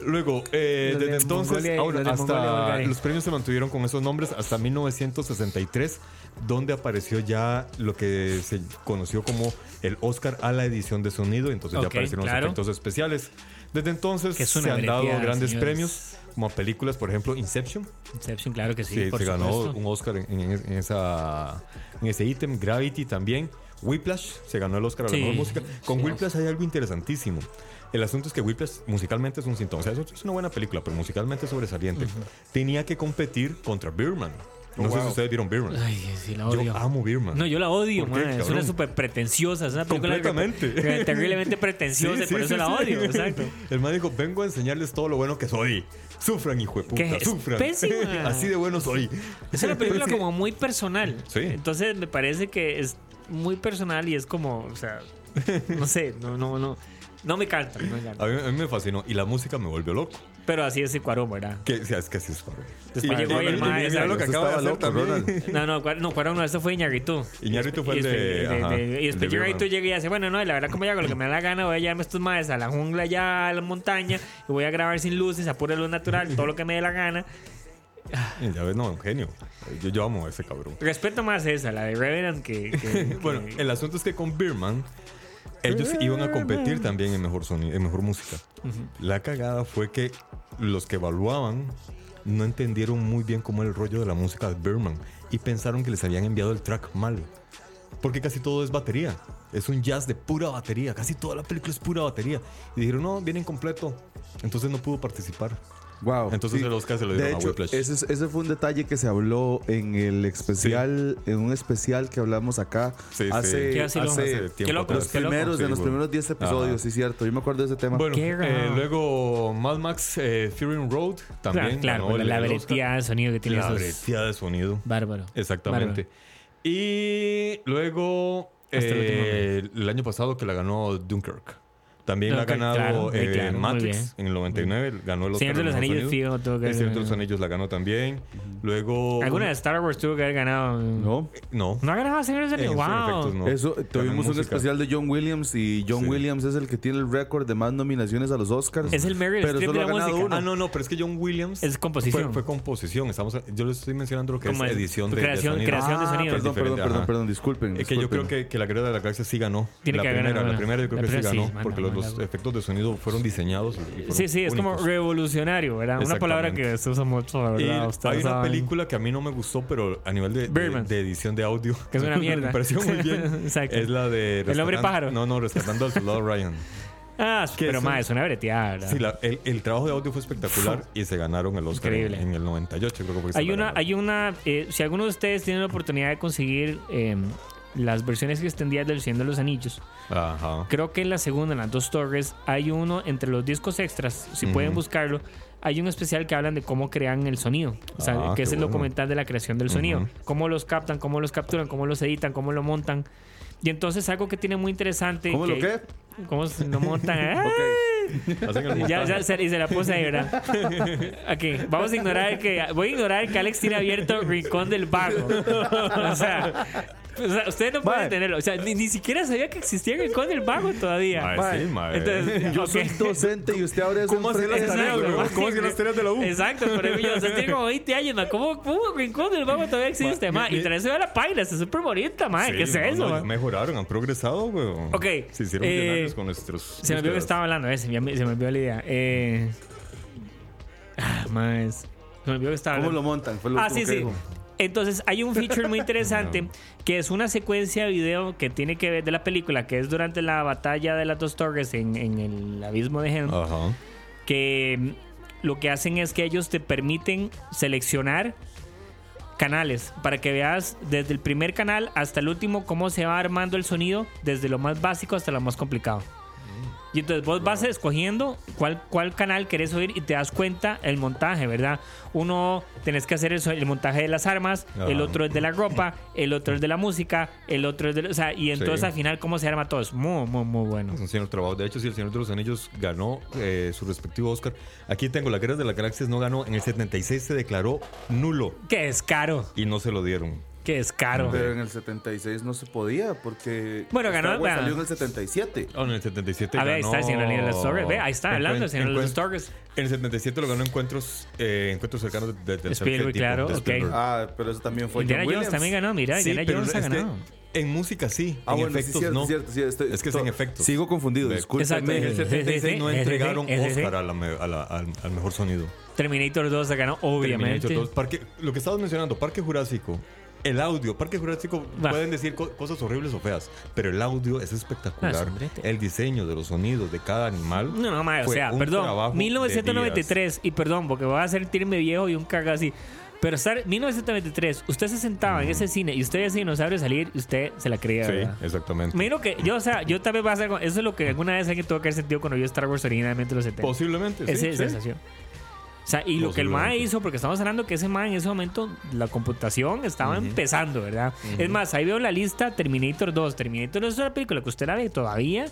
Luego, eh, de desde entonces, y- ahora, hasta los premios se mantuvieron con esos nombres hasta 1963, donde apareció ya lo que se conoció como el Oscar a la edición de sonido. Entonces ya aparecieron claro. los efectos especiales. Desde entonces se han dado grandes señores. premios, como películas, por ejemplo, Inception. Inception, claro que sí, Sí, por se ganó supuesto. un Oscar en, en- en esa, en ese ítem. Gravity también. Whiplash se ganó el Oscar a la Sí, mejor música. Con sí. Whiplash hay algo interesantísimo. El asunto es que Whiplash musicalmente es un síntoma. O sea, es una buena película, pero musicalmente es sobresaliente. Tenía que competir contra Birman. No sé si ustedes vieron Birman. Ay, sí, la odio. Yo amo Birman. No, yo la odio, ¿Por qué, man. Es una súper pretenciosa. Es una película Completamente. terriblemente pretenciosa Sí, por sí, eso sí, la sí. odio. Exacto. El man dijo, vengo a enseñarles todo lo bueno que soy. Sufran, hijo de puta, es sufran. pésima. Así de bueno soy. Es una película como muy personal. Sí. Entonces me parece que es muy personal y es como, o sea, no sé, no, no, no. No me encanta, no me encanta. A mí, a mí me fascinó. Y la música me volvió loco. Pero así es Cuarón, ¿verdad? Que, o sea, es que así es, cabrón. Después llegó y- el y- mae, y mira lo que acaba de hacer también. No, no, Cuarón- no, Cuarón no, eso fue Iñárritu. Iñárritu fue el de- y el después de llega y dice, bueno, no, la verdad como yo hago lo que me da la gana, voy a llevarme estos maes a la jungla ya, a la montaña, y voy a grabar sin luces, a pura luz natural, todo lo que me dé la gana. Ya ves, no, un genio. Yo, yo amo a ese cabrón. Respeto más esa, la de Revenant, que... que- Bueno, que- el asunto es que con Birman, ellos iban a competir también en mejor sonido, en mejor música. La cagada fue que los que evaluaban no entendieron muy bien cómo era el rollo de la música de Birman y pensaron que les habían enviado el track mal. Porque casi todo es batería. Es un jazz de pura batería. Casi toda la película es pura batería. Y dijeron, no, viene incompleto. Entonces no pudo participar. Wow. Entonces sí. el Oscar se lo De dieron a hecho, Whiplash. ese, es- ese fue un detalle que se habló en el especial, en un especial que hablamos acá Sí, sí. hace, hace Hace tiempo loco, los primeros, de los bueno. primeros 10 episodios, Ajá. sí, cierto. Yo me acuerdo de ese tema. Bueno, eh, luego Mad Max eh, Fury Road también. Claro, el- la breteada de sonido que tiene La breteada de sonido. Bárbaro. Exactamente. Y luego, eh, el año pasado que la ganó Dunkirk. También la ha ganado claro, eh, claro, Matrix en el 99. Ganó el Oscar. Señor de los Anillos, fijo, tuvo que El Señor de los. Anillos la ganó también. Luego. Alguna de Star Wars tuvo que haber ganado. ¿No? No. No ha ganado Señor de los Anillos. Wow. efectos, no. Eso, tuvimos un especial de John Williams y John Sí. Williams es el que tiene el récord de más nominaciones a los Oscars. Es el Meryl pero solo de ha ganado música. uno. Ah, no, no, pero es que John Williams. Es composición. Fue, fue composición. Estamos, yo les estoy mencionando lo que Como es es edición de, de creación- sonido. creación de Ah, sonido. Perdón, Es perdón, perdón, ajá. perdón, disculpen. Es que yo creo que, que la guerra de la galaxia sí ganó. Tiene la que primera, ganar, la primera yo creo que sí ganó. porque los. Los efectos de sonido fueron diseñados. y- y fueron Sí, sí, es como revolucionario, ¿verdad? Una palabra que se usa mucho, verdad. hay una saben. película que a mí no me gustó, pero a nivel de, de, Birdman. de edición de audio. Que es una mierda. me pareció muy bien. Exacto. Es la de. El hombre pájaro. No, no, rescatando al soldado Ryan. Ah, Que pero más, es una breteada. Sí, la- el, el trabajo de audio fue espectacular y se ganaron el Oscar en, Increíble. en el 98, creo que fue Hay una, hay una, eh, si alguno de ustedes tiene la oportunidad de conseguir eh, las versiones extendidas del Señor de los Anillos, Ajá. creo que en la segunda, en las dos torres, hay uno entre los discos extras, si pueden Ujú. buscarlo, hay un especial que hablan de cómo crean el sonido, o sea, Ah, que es el bueno. documental de la creación del sonido, Ujú. cómo los captan, cómo los capturan, cómo los editan, cómo lo montan. Y entonces algo que tiene muy interesante... ¿Cómo lo que- qué? ¿Cómo lo montan? ¡Ay! Hacen el Ya, ya se, y se la puse ahí, ¿verdad? Aquí, vamos a ignorar que. Voy a ignorar que Alex tiene abierto Rincón del Vago. O sea, o sea, ustedes no pueden Mae. tenerlo. O sea, ni, ni siquiera sabía que existía Rincón del Vago todavía. Mae, sí, mae. Entonces, Yo ok. soy docente y usted abre eso ¿Cómo de tareas, mí, güey? güey. ¿Cómo hacen las tareas de la U? Exacto, pero yo, o sea, tiene como 20 años, ma. ¿Cómo, cómo Rincón del Vago todavía existe, ma? Y trae eso de la página, está súper bonita, ma. Sí, ¿Qué es no, eso, no, ma? ya mejoraron, han progresado, güey. Ok, Se hicieron eh, millonarios con nuestros. Se me olvidó que estaba hablando, ese, ya me- se me olvidó la idea. Eh. Ah, más. Se me olvidó que estaba ¿Cómo hablando. lo montan? Fue lo Ah, último sí, que sí. dijo. Entonces hay un feature muy interesante que es una secuencia de video que tiene que ver de la película, que es durante la batalla de las dos torres en, en el abismo de Helm, que mm, lo que hacen es que ellos te permiten seleccionar canales para que veas desde el primer canal hasta el último cómo se va armando el sonido desde lo más básico hasta lo más complicado. Y entonces vos vas escogiendo cuál, cuál canal querés oír y te das cuenta el montaje, ¿verdad? Uno tenés que hacer eso, el montaje de las armas, el otro es de la ropa, el otro es de la música, el otro es de... O sea, y entonces Sí. al final cómo se arma todo es muy, muy, muy bueno. Es un señor trabajo. De hecho, sí, el Señor de los Anillos ganó eh, su respectivo Oscar. Aquí tengo la Guerra de las Galaxias, no ganó. En el 76 se declaró nulo Que es caro, y no se lo dieron. Que es caro. Pero en el 76 no se podía porque Bueno, ganó- Star Wars salió en el 77. Oh, en el 77 A ver, ahí está el Señor de los Torres. Ve, ahí está hablando el Señor de Torres. En el 77 lo ganó Encuentros, eh, encuentros cercanos de, de, del Spielberg, tipo, claro, de. Ah, pero eso también fue Indiana John Jones también ganó, mira, Sí, Indiana Jones ha es que ganado. en música sí, Ah, en bueno, sí, efectos cierto, no. cierto, sí, estoy- Es que es en efectos. Sigo confundido, discúlpeme. En el Sí, sí, 76 no entregaron. Oscar a la me- a la- al, al mejor sonido. Terminator 2 se ganó, obviamente. Terminator 2. Parque, lo que estabas mencionando, Parque Jurásico. El audio, Parque Jurásico Va. pueden decir co- cosas horribles o feas, pero el audio es espectacular. Ah, el diseño de los sonidos de cada animal. No, no, mae, o sea, un perdón, trabajo de 1993, y perdón, porque voy a sentirme viejo y un caga así. Pero estar 1993, usted se sentaba en ese cine y usted veía ese dinosaurio salir y usted se la creía. Sí, ¿verdad? exactamente. Me imagino que yo, o sea, yo tal vez voy a hacer. Eso es lo que alguna vez alguien tuvo que haber sentido cuando vio Star Wars originalmente en los 70. Posiblemente. Esa sí, sí. O sea, y lo que el MAE hizo, porque estamos hablando que ese MAE en ese momento, la computación estaba empezando, ¿verdad? Es más, ahí veo la lista Terminator 2. Terminator 2 es una película que usted la ve todavía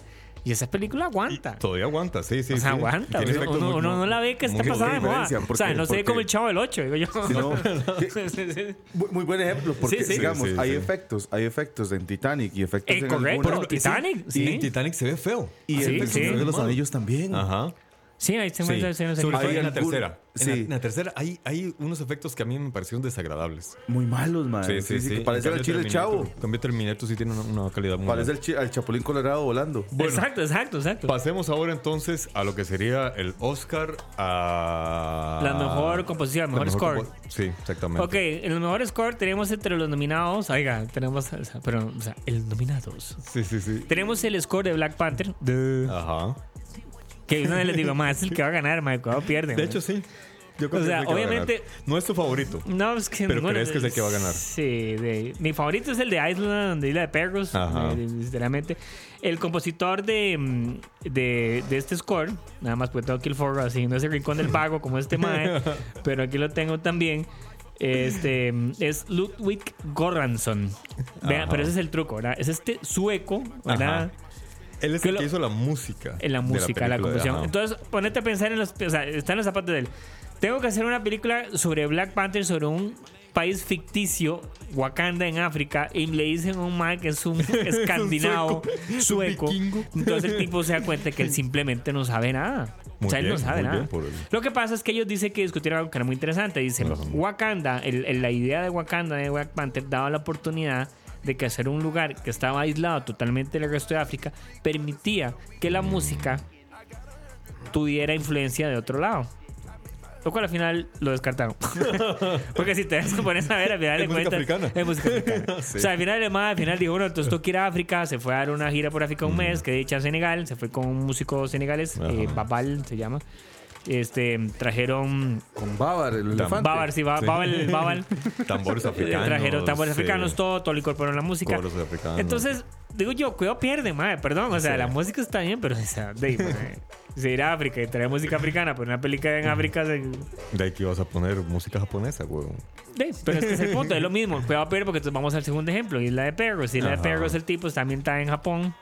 y esa película aguanta. Todavía aguanta, sí, sí. o sea, sí. aguanta. Tiene o sea, efectos uno, muy- uno no la ve que está pasada de moda. diferencia, O sea, porque- no se ve porque- como el chavo del 8, digo yo. Si no, muy, muy buen ejemplo, porque Sí, sí. digamos, Sí, sí, hay sí. efectos, hay efectos en Titanic y efectos Eh, en correcto, algunas- Titanic, sí. Y Titanic se ve feo. y sí. en de los anillos también. Ajá. Sí, ahí se Sí. muestra se- se- Sobre todo en la algún- tercera. En, sí. la, en la tercera hay, hay unos efectos que a mí me parecieron desagradables. Muy malos, man. Sí, sí, que parece el chile chavo. Cambio, Terminator sí tiene una, una calidad muy Parece el, chi- al chapulín colorado volando. Exacto, exacto, exacto. Pasemos ahora entonces a lo que sería el Oscar a... La mejor composición, La mejor score. compo- Sí, exactamente. Ok, en el mejor score tenemos entre los nominados. Oiga, tenemos. pero, o sea, el nominados. Sí, sí, sí. Tenemos el score de Black Panther. De- Ajá. Que vez les digo, más es el que va a ganar. Cuando pierde. De ma". hecho, sí. Yo creo O que es obviamente- No es tu favorito. No, es que Pero crees que es el que va a ganar. Sí, de- mi favorito es el de Island, de Isla de Perros, Ajá. de- sinceramente. El compositor de, mm, de, de este score, nada más porque tengo aquí el forro así, no es el rincón del vago como este mae, pero aquí lo tengo también. Este es Ludwig Goransson. Vean, pero ese es el truco, ¿verdad? Es este sueco, ¿verdad? Ajá. Él es Que el lo- que hizo la música. En la música, la, película, composición. Entonces, ponete a pensar en los. O sea, está en los zapatos de él. Tengo que hacer una película sobre Black Panther, sobre un país ficticio, Wakanda en África, y le dicen a un man que es un escandinavo, es un sueco. Entonces el tipo se da cuenta que él simplemente no sabe nada. Muy o sea, él no sabe nada. Lo que pasa es que ellos dicen que discutieron algo que era muy interesante. Dicen. Wakanda, el- el- la idea de Wakanda, de Black Panther, daba la oportunidad de que hacer un lugar que estaba aislado totalmente del resto de África permitía que la música tuviera influencia de otro lado. Lo cual al final lo descartaron. Porque si te pones a ver, al final de cuentas. africana. Es música africana. Sí. O sea, al final, además, al final dijo, bueno, entonces tengo que ir a África. Se fue a dar una gira por África un mes, que dicha a Senegal. Se fue con un músico senegalés, eh. Babal se llama. Este, trajeron Con Bávar, el elefante. Babal, sí, Ba- Sí. Babal. Tambores africanos. trajeron tambores sí. africanos, todo, todo lo incorporaron en la música. Coros africanos. Entonces, digo yo, cuidado pierde, madre, perdón. O sea, Sí. la música está bien, pero o sea, de, mae, si ir a África y traer música africana, pero una película en África, se- De ahí que ibas a poner música japonesa, huevón. de, pero es que es el punto, es lo mismo. Cuidado pierde porque entonces vamos al segundo ejemplo, Isla de Perros. Isla de Ajá. Perros, el tipo también está en Japón.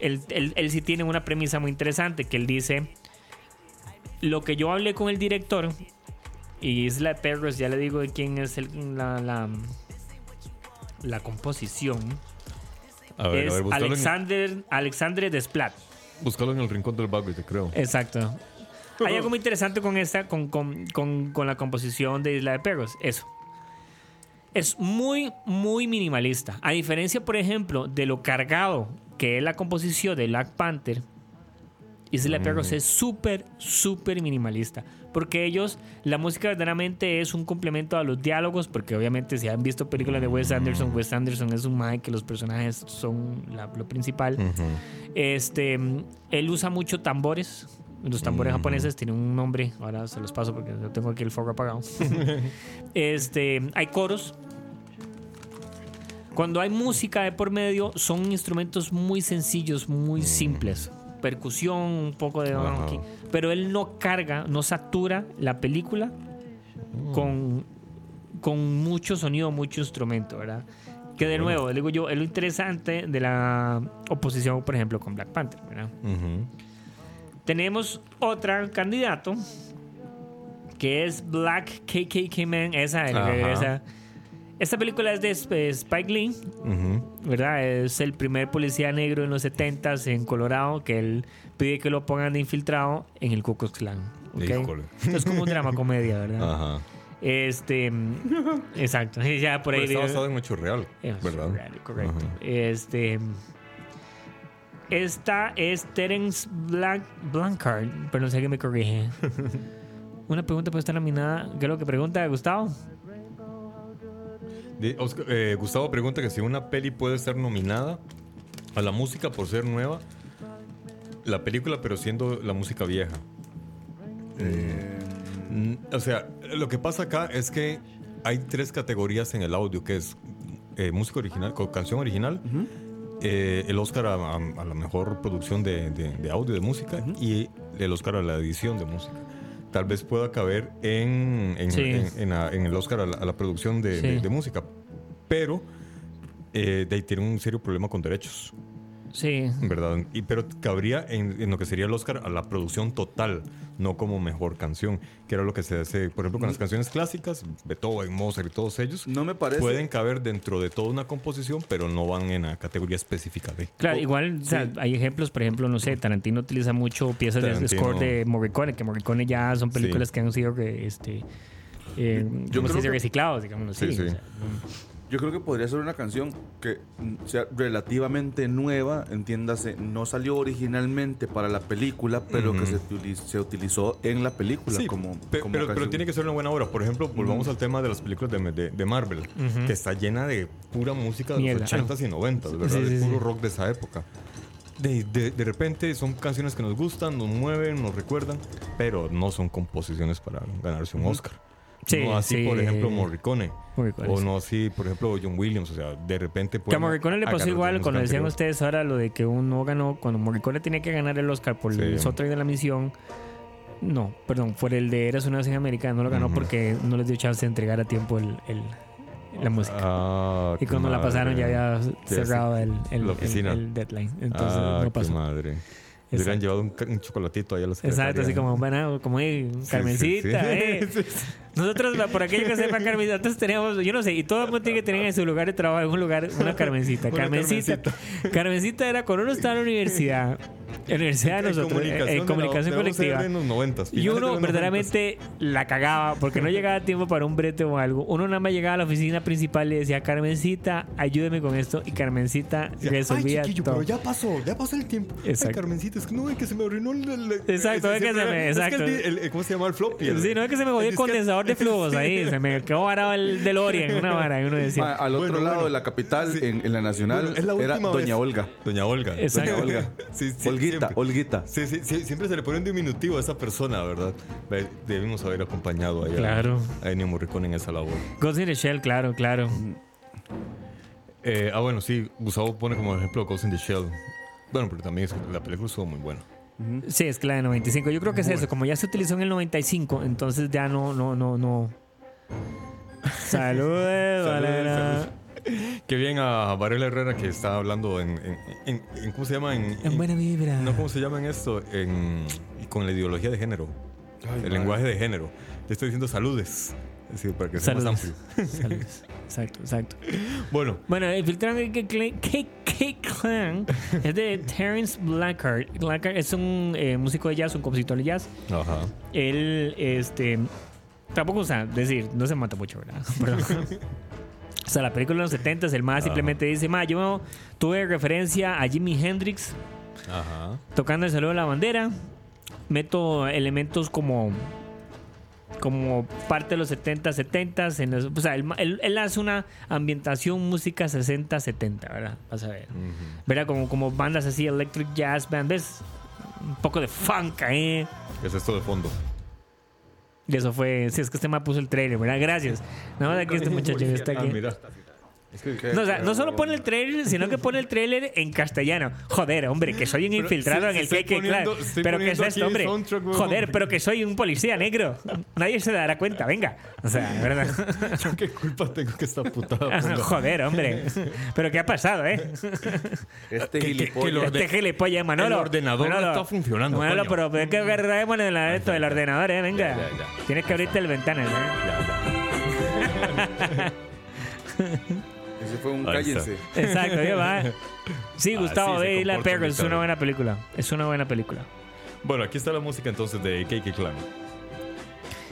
Él, él- él sí tiene una premisa muy interesante que él dice, lo que yo hablé con el director, y Isla de Perros, ya le digo de quién es el- la, la, la composición, A ver, es a ver, búscalo, en, Alexander, Alexandre Desplat. búscalo en el rincón del vago y te creo. Exacto. Hay algo muy interesante con esta, con, con- con- con la composición de Isla de Perros. Eso. Es muy, muy minimalista. A diferencia, por ejemplo, de lo cargado que es la composición de Black Panther, Isla de Perros es súper, súper minimalista. Porque ellos, la música verdaderamente es un complemento a los diálogos. Porque obviamente, si han visto películas de Wes Anderson, Wes Anderson es un mae que los personajes son la- lo principal. Este, mm, él usa mucho tambores. Los tambores japoneses tienen un nombre. Ahora se los paso porque yo tengo aquí el foco apagado. este, hay coros. Cuando hay música de por medio, son instrumentos muy sencillos, muy simples. Percusión, un poco de. Pero él no carga, no satura la película con, con mucho sonido, mucho instrumento, ¿verdad? Que de nuevo, digo yo, es lo interesante de la oposición, por ejemplo, con Black Panther, ¿verdad? Tenemos otra candidato que es Black KKK Man. Esa, Ajá. esa. Esta película es de Sp- Spike Lee. ¿verdad? Es el primer policía negro en los 70s en Colorado que él pide que lo pongan de infiltrado en el Ku Klux. Es como un drama comedia, ¿verdad? Ajá. Este, exacto. Ya por ahí. Pero está basado en hecho real, es ¿verdad? real, correcto. Ajá. Este. Esta es Terence Black, Blancard, pero no sé qué me corrige. Una pregunta puede estar nominada. ¿Qué es lo que pregunta Gustavo? Oscar- eh, Gustavo pregunta que si una peli puede ser nominada a la música por ser nueva, la película, pero siendo la música vieja. Mm, O sea, lo que pasa acá es que hay tres categorías en el audio, que es eh, música original, canción original, eh, el Oscar a, a- a la mejor producción de, de- de audio de música y el Oscar a la edición de música. Tal vez pueda caber en, en, Sí. en- en la- en el Oscar a la, a la producción de, Sí. de- de música, pero eh, de ahí tiene un serio problema con derechos. Sí. ¿verdad? Y, pero cabría en, en lo que sería el Oscar a la producción total, no como mejor canción, que era lo que se hace, por ejemplo, con las canciones clásicas, Beethoven, Mozart y todos ellos. No me parece. Pueden caber dentro de toda una composición, pero no van en la categoría específica de. Claro, O- igual o sea, hay ejemplos, por ejemplo, no sé, Tarantino utiliza mucho piezas de score de Morricone, que Morricone ya son películas que han sido que, este, eh, Yo ¿cómo se creo dice? que- reciclados, digamos Sí, sí. o sea, Yo creo que podría ser una canción que mm, sea relativamente nueva, entiéndase, no salió originalmente para la película, pero que se, se utilizó en la película Sí, como, pe- como pero, tiene que ser una buena obra. Por ejemplo, volvamos al tema de las películas de, de- de Marvel, que está llena de pura música de Mierda. los 80s y 90s, ¿verdad? Sí, sí, de puro sí. rock de esa época. de, de, de repente son canciones que nos gustan, nos mueven, nos recuerdan, pero no son composiciones para ganarse un Oscar. Sí, no así, sí. por ejemplo, Morricone. Morricone, o sí. no así, por ejemplo, John Williams. O sea, de repente. Que a Morricone le pasó igual cuando decían ustedes ahora lo de que uno ganó, cuando Morricone tenía que ganar el Oscar por el soundtrack de la misión. No, perdón, por el de Eras una nación americana, no lo ganó porque no les dio chance de entregar a tiempo el, el- la música. Ah, y cuando la pasaron ya había cerrado el, el- deadline. Entonces ah, no qué pasó. madre. Le hubieran llevado un, chocolatito ahí a la Exacto, así como, bueno, como eh, Sí, Carmencita, sí, sí. eh. Sí, sí. Nosotros, por aquello que sepan Carmencita, nosotros teníamos, yo no sé, y todo el mundo tiene que tener en su lugar de trabajo, en un lugar, una Carmencita. Carmencita. Carmencita era cuando uno estaba en la universidad, en universidad de En nosotros, en comunicación ser colectiva. En los 90, Y uno verdaderamente la cagaba porque no llegaba a tiempo para un brete o algo. Uno nada más llegaba a la oficina principal y decía, Carmencita, ayúdeme con esto. Y Carmencita resolvía Ay, todo. pero ya pasó, ya pasó el tiempo. Exacto. Ay, Carmencita, es que no, es que se me arruinó el... el- Exacto, es que se me- es que exacto. el el- ¿Cómo se llama el floppy? El- Sí, no es que se me jodió el condensador de flujos ahí. Se me quedó varado el DeLorean, una vara. Y uno decía, al otro Bueno, lado bueno. de la capital, Sí. en, en la nacional, Bueno, es la era última Doña vez. Olga. Doña Olga. Exacto. Doña Olga. Sí, sí, Olguita, siempre. Olguita. Sí, sí, sí, siempre se le pone un diminutivo a esa persona, ¿verdad? Ve- Debimos haber acompañado ahí a- Claro. a Ennio Morricone en esa labor. Ghost in the Shell, claro, claro. Eh, ah, bueno, sí, Gustavo pone como ejemplo Ghost in the Shell. Bueno, pero también es- la película estuvo muy buena. Sí, es que la de 95. Yo creo que es eso. Como ya se utilizó en el 95, entonces ya no, no, no, no. Saludos, Valera. Qué bien a Varela Herrera que está hablando en, en- en- en- ¿cómo se llama? En, En buena vibra. No, ¿cómo se llama en esto? En, con la ideología de género. el lenguaje de género. Le estoy diciendo saludes. Es decir, para que sea más Saludos. amplio. Saludos. Exacto, exacto. Bueno, Bueno, el filtrón de K-Clan es de Terence Blackard. Blackard es un eh, músico de jazz, un compositor de jazz. ajá. Él, este. Tampoco, o sea, decir, no se mata mucho, ¿verdad? Pero- o sea, la película de los 70 el más simplemente dice, ma, yo tuve referencia a Jimi Hendrix Ajá. tocando el saludo de la bandera. Meto elementos como como parte de los 70, 70, en los- o sea, él, él- él hace una ambientación música 60, 70, ¿verdad? Vas a ver. ¿Verdad? Como, como bandas así, electric jazz band, ¿ves? Un poco de funk ahí. ¿Qué es esto de fondo? Y eso fue, sí, es que este me puso el trailer, ¿verdad? Gracias. Nada más aquí este muchacho está Ah, aquí. mira. No, o sea, no solo pone el trailer, sino que pone el trailer en castellano. Joder, hombre, que soy un Pero infiltrado sí, en el KK poniendo- estoy Pero ¿qué es esto, hombre? Joder, pero que soy un policía negro. Nadie se dará cuenta, venga. O sea, ¿verdad? Yo qué culpa tengo que esta putada ponga? Joder, hombre. Pero ¿qué ha pasado, eh? Este que- que- que gilipollas. Este gilipollas, Manolo. el ordenador no Manolo, está funcionando, Manolo, coño. pero es que agarremos el, esto del ordenador, eh, venga. Ya, ya, ya. Tienes que abrirte el ventana, ¿eh? Fue un Ahí está. cállense. Exacto, ya va. Sí, Gustavo, Así se ve la comporta es una buena película. Es una buena película. Bueno, aquí está la música entonces de KK Clan.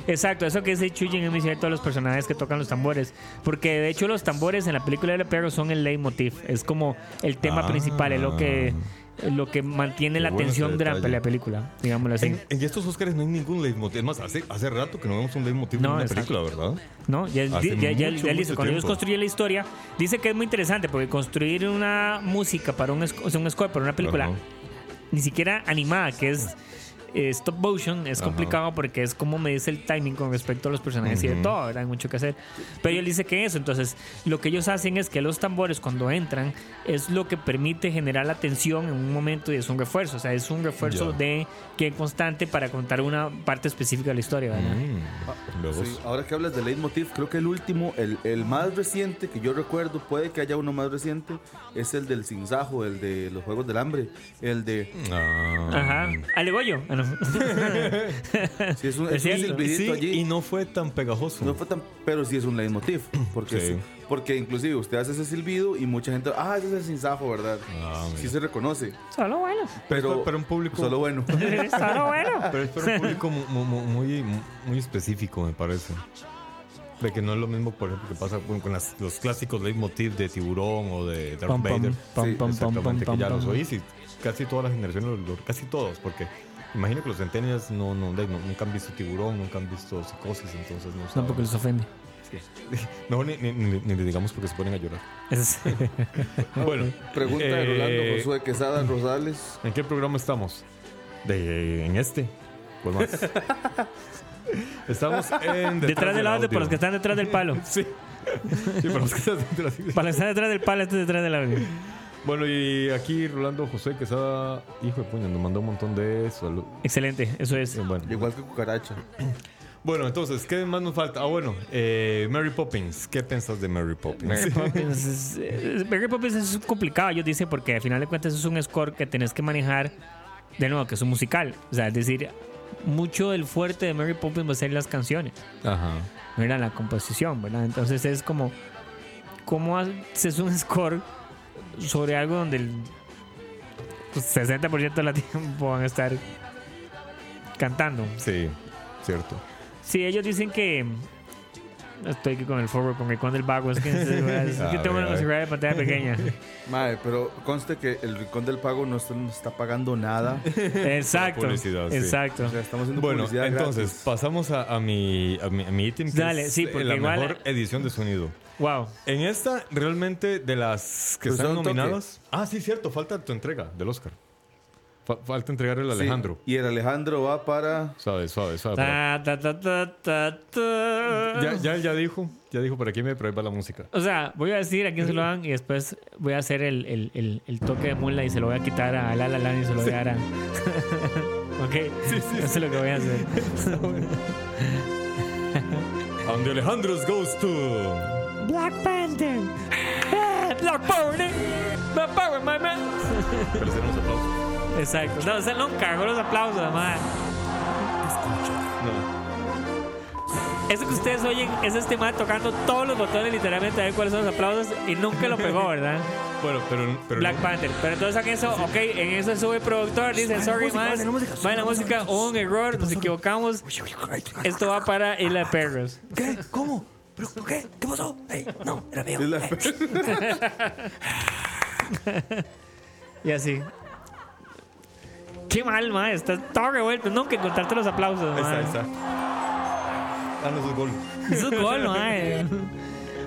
Exacto, eso que dice Chuyin es muy cierto a los personajes que tocan los tambores. Porque de hecho los tambores en la película de la Perro son el leitmotiv. Es como el tema Ah. principal, es lo que, lo que mantiene Qué la tensión de la, película, digámoslo así. En, en estos Oscars no hay ningún leitmotiv. Es más, hace, hace rato que no vemos un leitmotiv No, en una película, ¿verdad? ¿no? Ya, ya, mucho, ya cuando ellos construyen la historia, dice que es muy interesante porque construir una música para un, o sea, un score para una película, ni siquiera animada, que es eh, stop motion, es Ajá. complicado porque es como me dice el timing con respecto a los personajes y de todo, ¿verdad? Hay mucho que hacer. Pero él dice que eso, entonces lo que ellos hacen es que los tambores cuando entran es lo que permite generar la tensión en un momento y es un refuerzo, o sea, es un refuerzo Ya. de que constante para contar una parte específica de la historia, ¿verdad? Mm, luego- Sí, ahora que hablas de leitmotiv, creo que el último, el, el más reciente que yo recuerdo, puede que haya uno más reciente, es el del Sinsajo, el de los Juegos del Hambre, el de... Ah. Ajá. Alegoyo. Si es un, Es es un Sí, allí. y no fue tan pegajoso. No fue tan, pero sí es un leitmotiv, porque, Sí. porque inclusive usted hace ese silbido y mucha gente, ah, ese es el sinsajo, ¿verdad? Ah, sí se reconoce, Solo bueno. pero para- un público- solo bueno. Solo bueno. Pero es para un público mu- mu- mu- muy, muy, específico, me parece. De que no es lo mismo, por ejemplo, que pasa con, con las- los clásicos leitmotiv de Tiburón o de Darth Pam, Vader. pam, Sí, pam, Exactamente, que ya los oís y casi todas las generaciones, casi todos, porque imagino que los centenias no, no, no- nunca han visto Tiburón, nunca han visto Psicosis, entonces no No, porque saben. les ofende. Mejor ni, ni, ni- ni le digamos porque se ponen a llorar. Es- Bueno, Pregunta de eh, Rolando Josué Quesada Rosales. ¿en qué programa estamos? De, en este. ¿Cuál más? Estamos en detrás del audio, para los que están detrás del palo. Sí. Sí, para los que están detrás. Para los que están detrás del palo, este es detrás del audio. Bueno, y aquí Rolando José Quesada, hijo de puño, nos mandó un montón de salud. Excelente, eso es. Eh, Bueno, Igual que Cucaracha. bueno, entonces, ¿qué más nos falta? Ah, bueno, eh, Mary Poppins. ¿Qué piensas de Mary Poppins? Mary Poppins es, es- Mary Poppins es complicado, ellos dicen, porque al final de cuentas es un score que tenés que manejar de nuevo, que es un musical. O sea, es decir, mucho del fuerte de Mary Poppins va a ser las canciones, Ajá. ¿verdad? La composición, ¿verdad? Entonces es como, ¿cómo haces un score sobre algo donde el pues, 60% de la tiempo van a estar cantando? Sí, cierto. Sí, ellos dicen que. Estoy aquí con el forward, con el con del vago. Es que, es que A tengo ver, una seguridad de pantalla pequeña. Madre, pero conste que el Rincón del Pago no está, no está pagando nada. Exacto. publicidad, sí. Exacto. O sea, estamos haciendo Bueno, publicidad entonces, gratis. pasamos a, a mi, a, mi, a mi ítem. que Dale, es sí, porque la igual- mejor edición de sonido. Wow. En esta, realmente, de las que Pues están nominadas. Ah, sí, cierto, falta tu entrega del Oscar. Fa- falta entregarle al Sí, Alejandro. Y el Alejandro va para. Suave, suave, suave. Ta, ta, ta, ta, ta, ta. Ya, ya, ya dijo, ya dijo para quién me prohíba la música. O sea, voy a decir a quién se lo dan y después voy a hacer el, el, el, el toque de mula y se lo voy a quitar a La La Land y se lo voy a dar a. ok. Eso es lo que voy a hacer. A donde Alejandro's goes to. Black Panther. Black Power. Black Power, my man. Pero hacer unos aplausos. Exacto. No, se no cagó los aplausos, además. No. Eso que ustedes oyen es este man tocando todos los botones literalmente a ver cuáles son los aplausos y nunca lo pegó, ¿verdad? Bueno, pero. pero Black no- Panther. Pero entonces en eso, ok, en eso sube el productor, dice, sorry man, va en la música, un error, nos equivocamos. Esto va para Isla de Perros. ¿Qué? ¿Cómo? ¿Pero qué? ¿Qué pasó? Ey, no, era mío. La- Y así. Qué mal, man, está todo revuelto. Nunca encontrarte los aplausos, Ahí está, ahí man. está. Danos el gol. Eso es gol, man.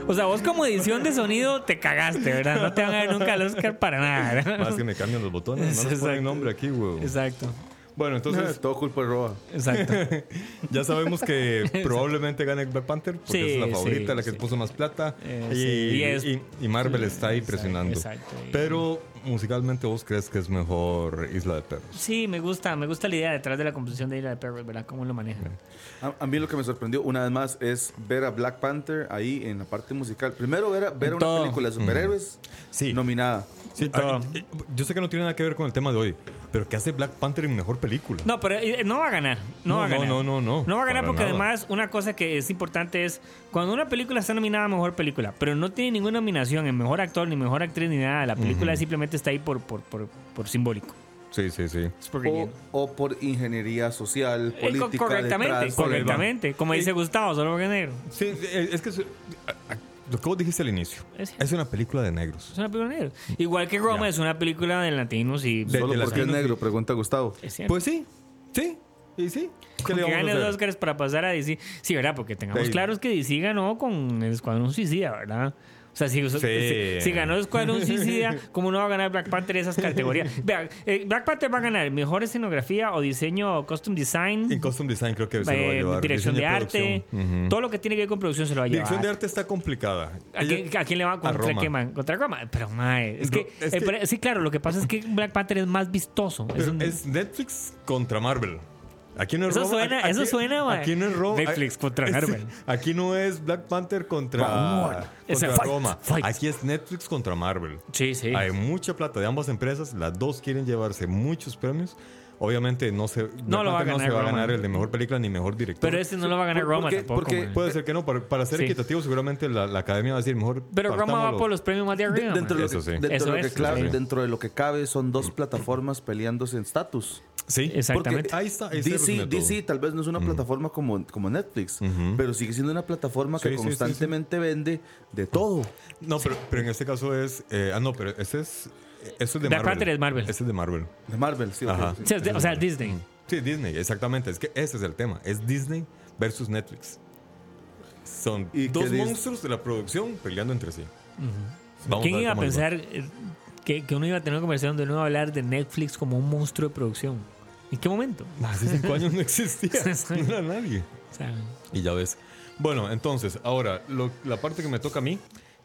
O sea, vos como edición de sonido te cagaste, ¿verdad? No te van a dar nunca el Oscar para nada, ¿verdad? Más que me cambian los botones. No les ponen nombre aquí, güey. Exacto, Bueno, entonces. Todo culpa de Roa. exacto. Ya sabemos que probablemente gane Black Panther porque Sí, es la favorita, sí, la que sí. puso más plata. Eh, y, sí, y es- y- y Marvel está ahí presionando. exacto. Pero musicalmente vos crees que es mejor Isla de Perros. Sí, me gusta, me gusta la idea detrás de la composición de Isla de Perros, ¿verdad? Cómo lo manejan. A, a mí lo que me sorprendió una vez más es ver a Black Panther ahí en la parte musical. Primero ver, a- ver una todo. película de superhéroes Sí. nominada. Sí, ah, yo sé que no tiene nada que ver con el tema de hoy, pero ¿qué hace Black Panther en mejor película? No, pero eh, no va a ganar. No, No, va a no, ganar. no, no, no. No va a ganar porque nada. además una cosa que es importante es cuando una película está nominada a mejor película, pero no tiene ninguna nominación en mejor actor ni mejor actriz ni nada, la película simplemente está ahí por, por, por, por simbólico. Sí, sí, sí. O, por ingeniería social, Eh, política. correctamente, detrás. correctamente. Como dice Gustavo, solo negro. Sí, es que es- a- a- lo que vos dijiste al inicio Es una película de negros. Es una película de negro. Igual que Roma Ya. es una película de latinos y De- Solo de porque es negro, pregunta Gustavo. es. Pues sí, sí, y sí. ¿Qué Con le que gane los? Oscars para pasar a DC. Sí, ¿verdad? Porque tengamos Sí. claros que DC ganó con el Escuadrón Suicida, ¿verdad? O sea, si, si- si ganó Escuadrón Suicida, ¿cómo no va a ganar Black Panther esas categorías? Vean, eh, Black Panther va a ganar mejor escenografía o diseño o costume design, En Costume Design creo que se lo va a eh, llevar. dirección de y arte, todo lo que tiene que ver con producción se lo va a llevar. Dirección de arte está complicada. ¿A quién, Ella- a quién le va contra Roma. qué? Contra Roma. Pero, mae, es que, Ro- es eh, que- sí, claro, lo que pasa es que Black Panther es más vistoso. Es Pero un- es Netflix contra Marvel. Aquí no es Eso Roma, suena- aquí- eso suena, mae. Aquí no es Roma. Netflix contra Marvel. Aquí no es Black Panther contra, contra fight, Roma. fight. Aquí es Netflix contra Marvel. sí, sí. Hay mucha plata de ambas empresas. Las dos quieren llevarse muchos premios. Obviamente no se, Black lo va a no ganar se va a Roma. ganar el de mejor película ni mejor director. Pero este no lo va a ganar ¿Por- Roma tampoco. Porque-. Puede ser que no. Para, para ser Sí. equitativo, seguramente la, la academia va a decir mejor. Pero Roma va por los premios más de De- arriba. dentro, de lo Eso que, sí. dentro, Eso de lo que es, cla- sí. dentro de lo que cabe son dos plataformas peleándose en status. Sí. Exactamente. Porque Ahí está, ahí DC. DC tal vez no es una plataforma como, como Netflix, pero sigue siendo una plataforma Sí, que sí, sí, constantemente vende de todo. No, pero, pero en este caso es. eh, ah, no, pero ese es. Eso es de Black Marvel. Panther es Marvel. Ese es de Marvel. De Marvel, sí. Ajá. sí. O sea, es de- o sea, Disney. Sí, Disney, exactamente. Es que ese es el tema. Es Disney versus Netflix. Son ¿Y dos qué dis- monstruos de la producción peleando entre sí. Vamos ¿Quién ver iba a cómo les va. pensar eh, que, que uno iba a tener una conversación donde uno iba a hablar de Netflix como un monstruo de producción? ¿En qué momento? Hace cinco años no existía. no era nadie. O sea, Y ya ves. Bueno, entonces, ahora, lo- la parte que me toca a mí,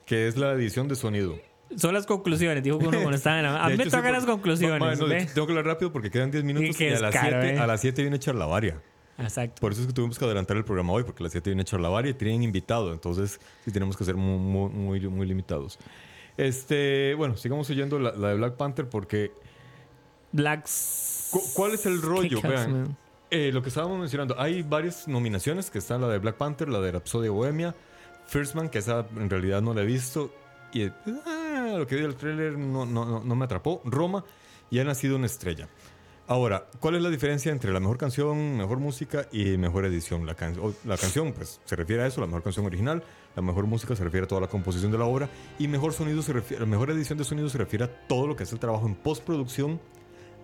que es la edición de sonido. Son las conclusiones, dijo uno cuando estaba en la... A mí me hecho, sí, tocan por- las conclusiones. Ma- no, tengo que hablar rápido porque quedan 10 minutos qué y a las, 7, eh. a las 7 viene Charlavaria. Exacto. Por eso es que tuvimos que adelantar el programa hoy, porque a las 7 viene Charlavaria y tienen invitado. Entonces, sí tenemos que ser muy, muy, muy, muy limitados. Este, bueno, sigamos oyendo la, la de Black Panther porque Blacks... Cu- ¿Cuál es el rollo? Vean, eh, lo que estábamos mencionando, hay varias nominaciones, que está la de Black Panther, la de Rhapsody Bohemia, First Man, que esa en realidad no la he visto, y eh, ah, lo que vi del tráiler no, no, no, me atrapó, Roma, y ha nacido una estrella. Ahora, ¿cuál es la diferencia entre la mejor canción, mejor música y mejor edición? La, can- la canción, pues, se refiere a eso, la mejor canción original. La mejor música se refiere a toda la composición de la obra. Y mejor sonido se refiere, la mejor edición de sonido se refiere a todo lo que es el trabajo en postproducción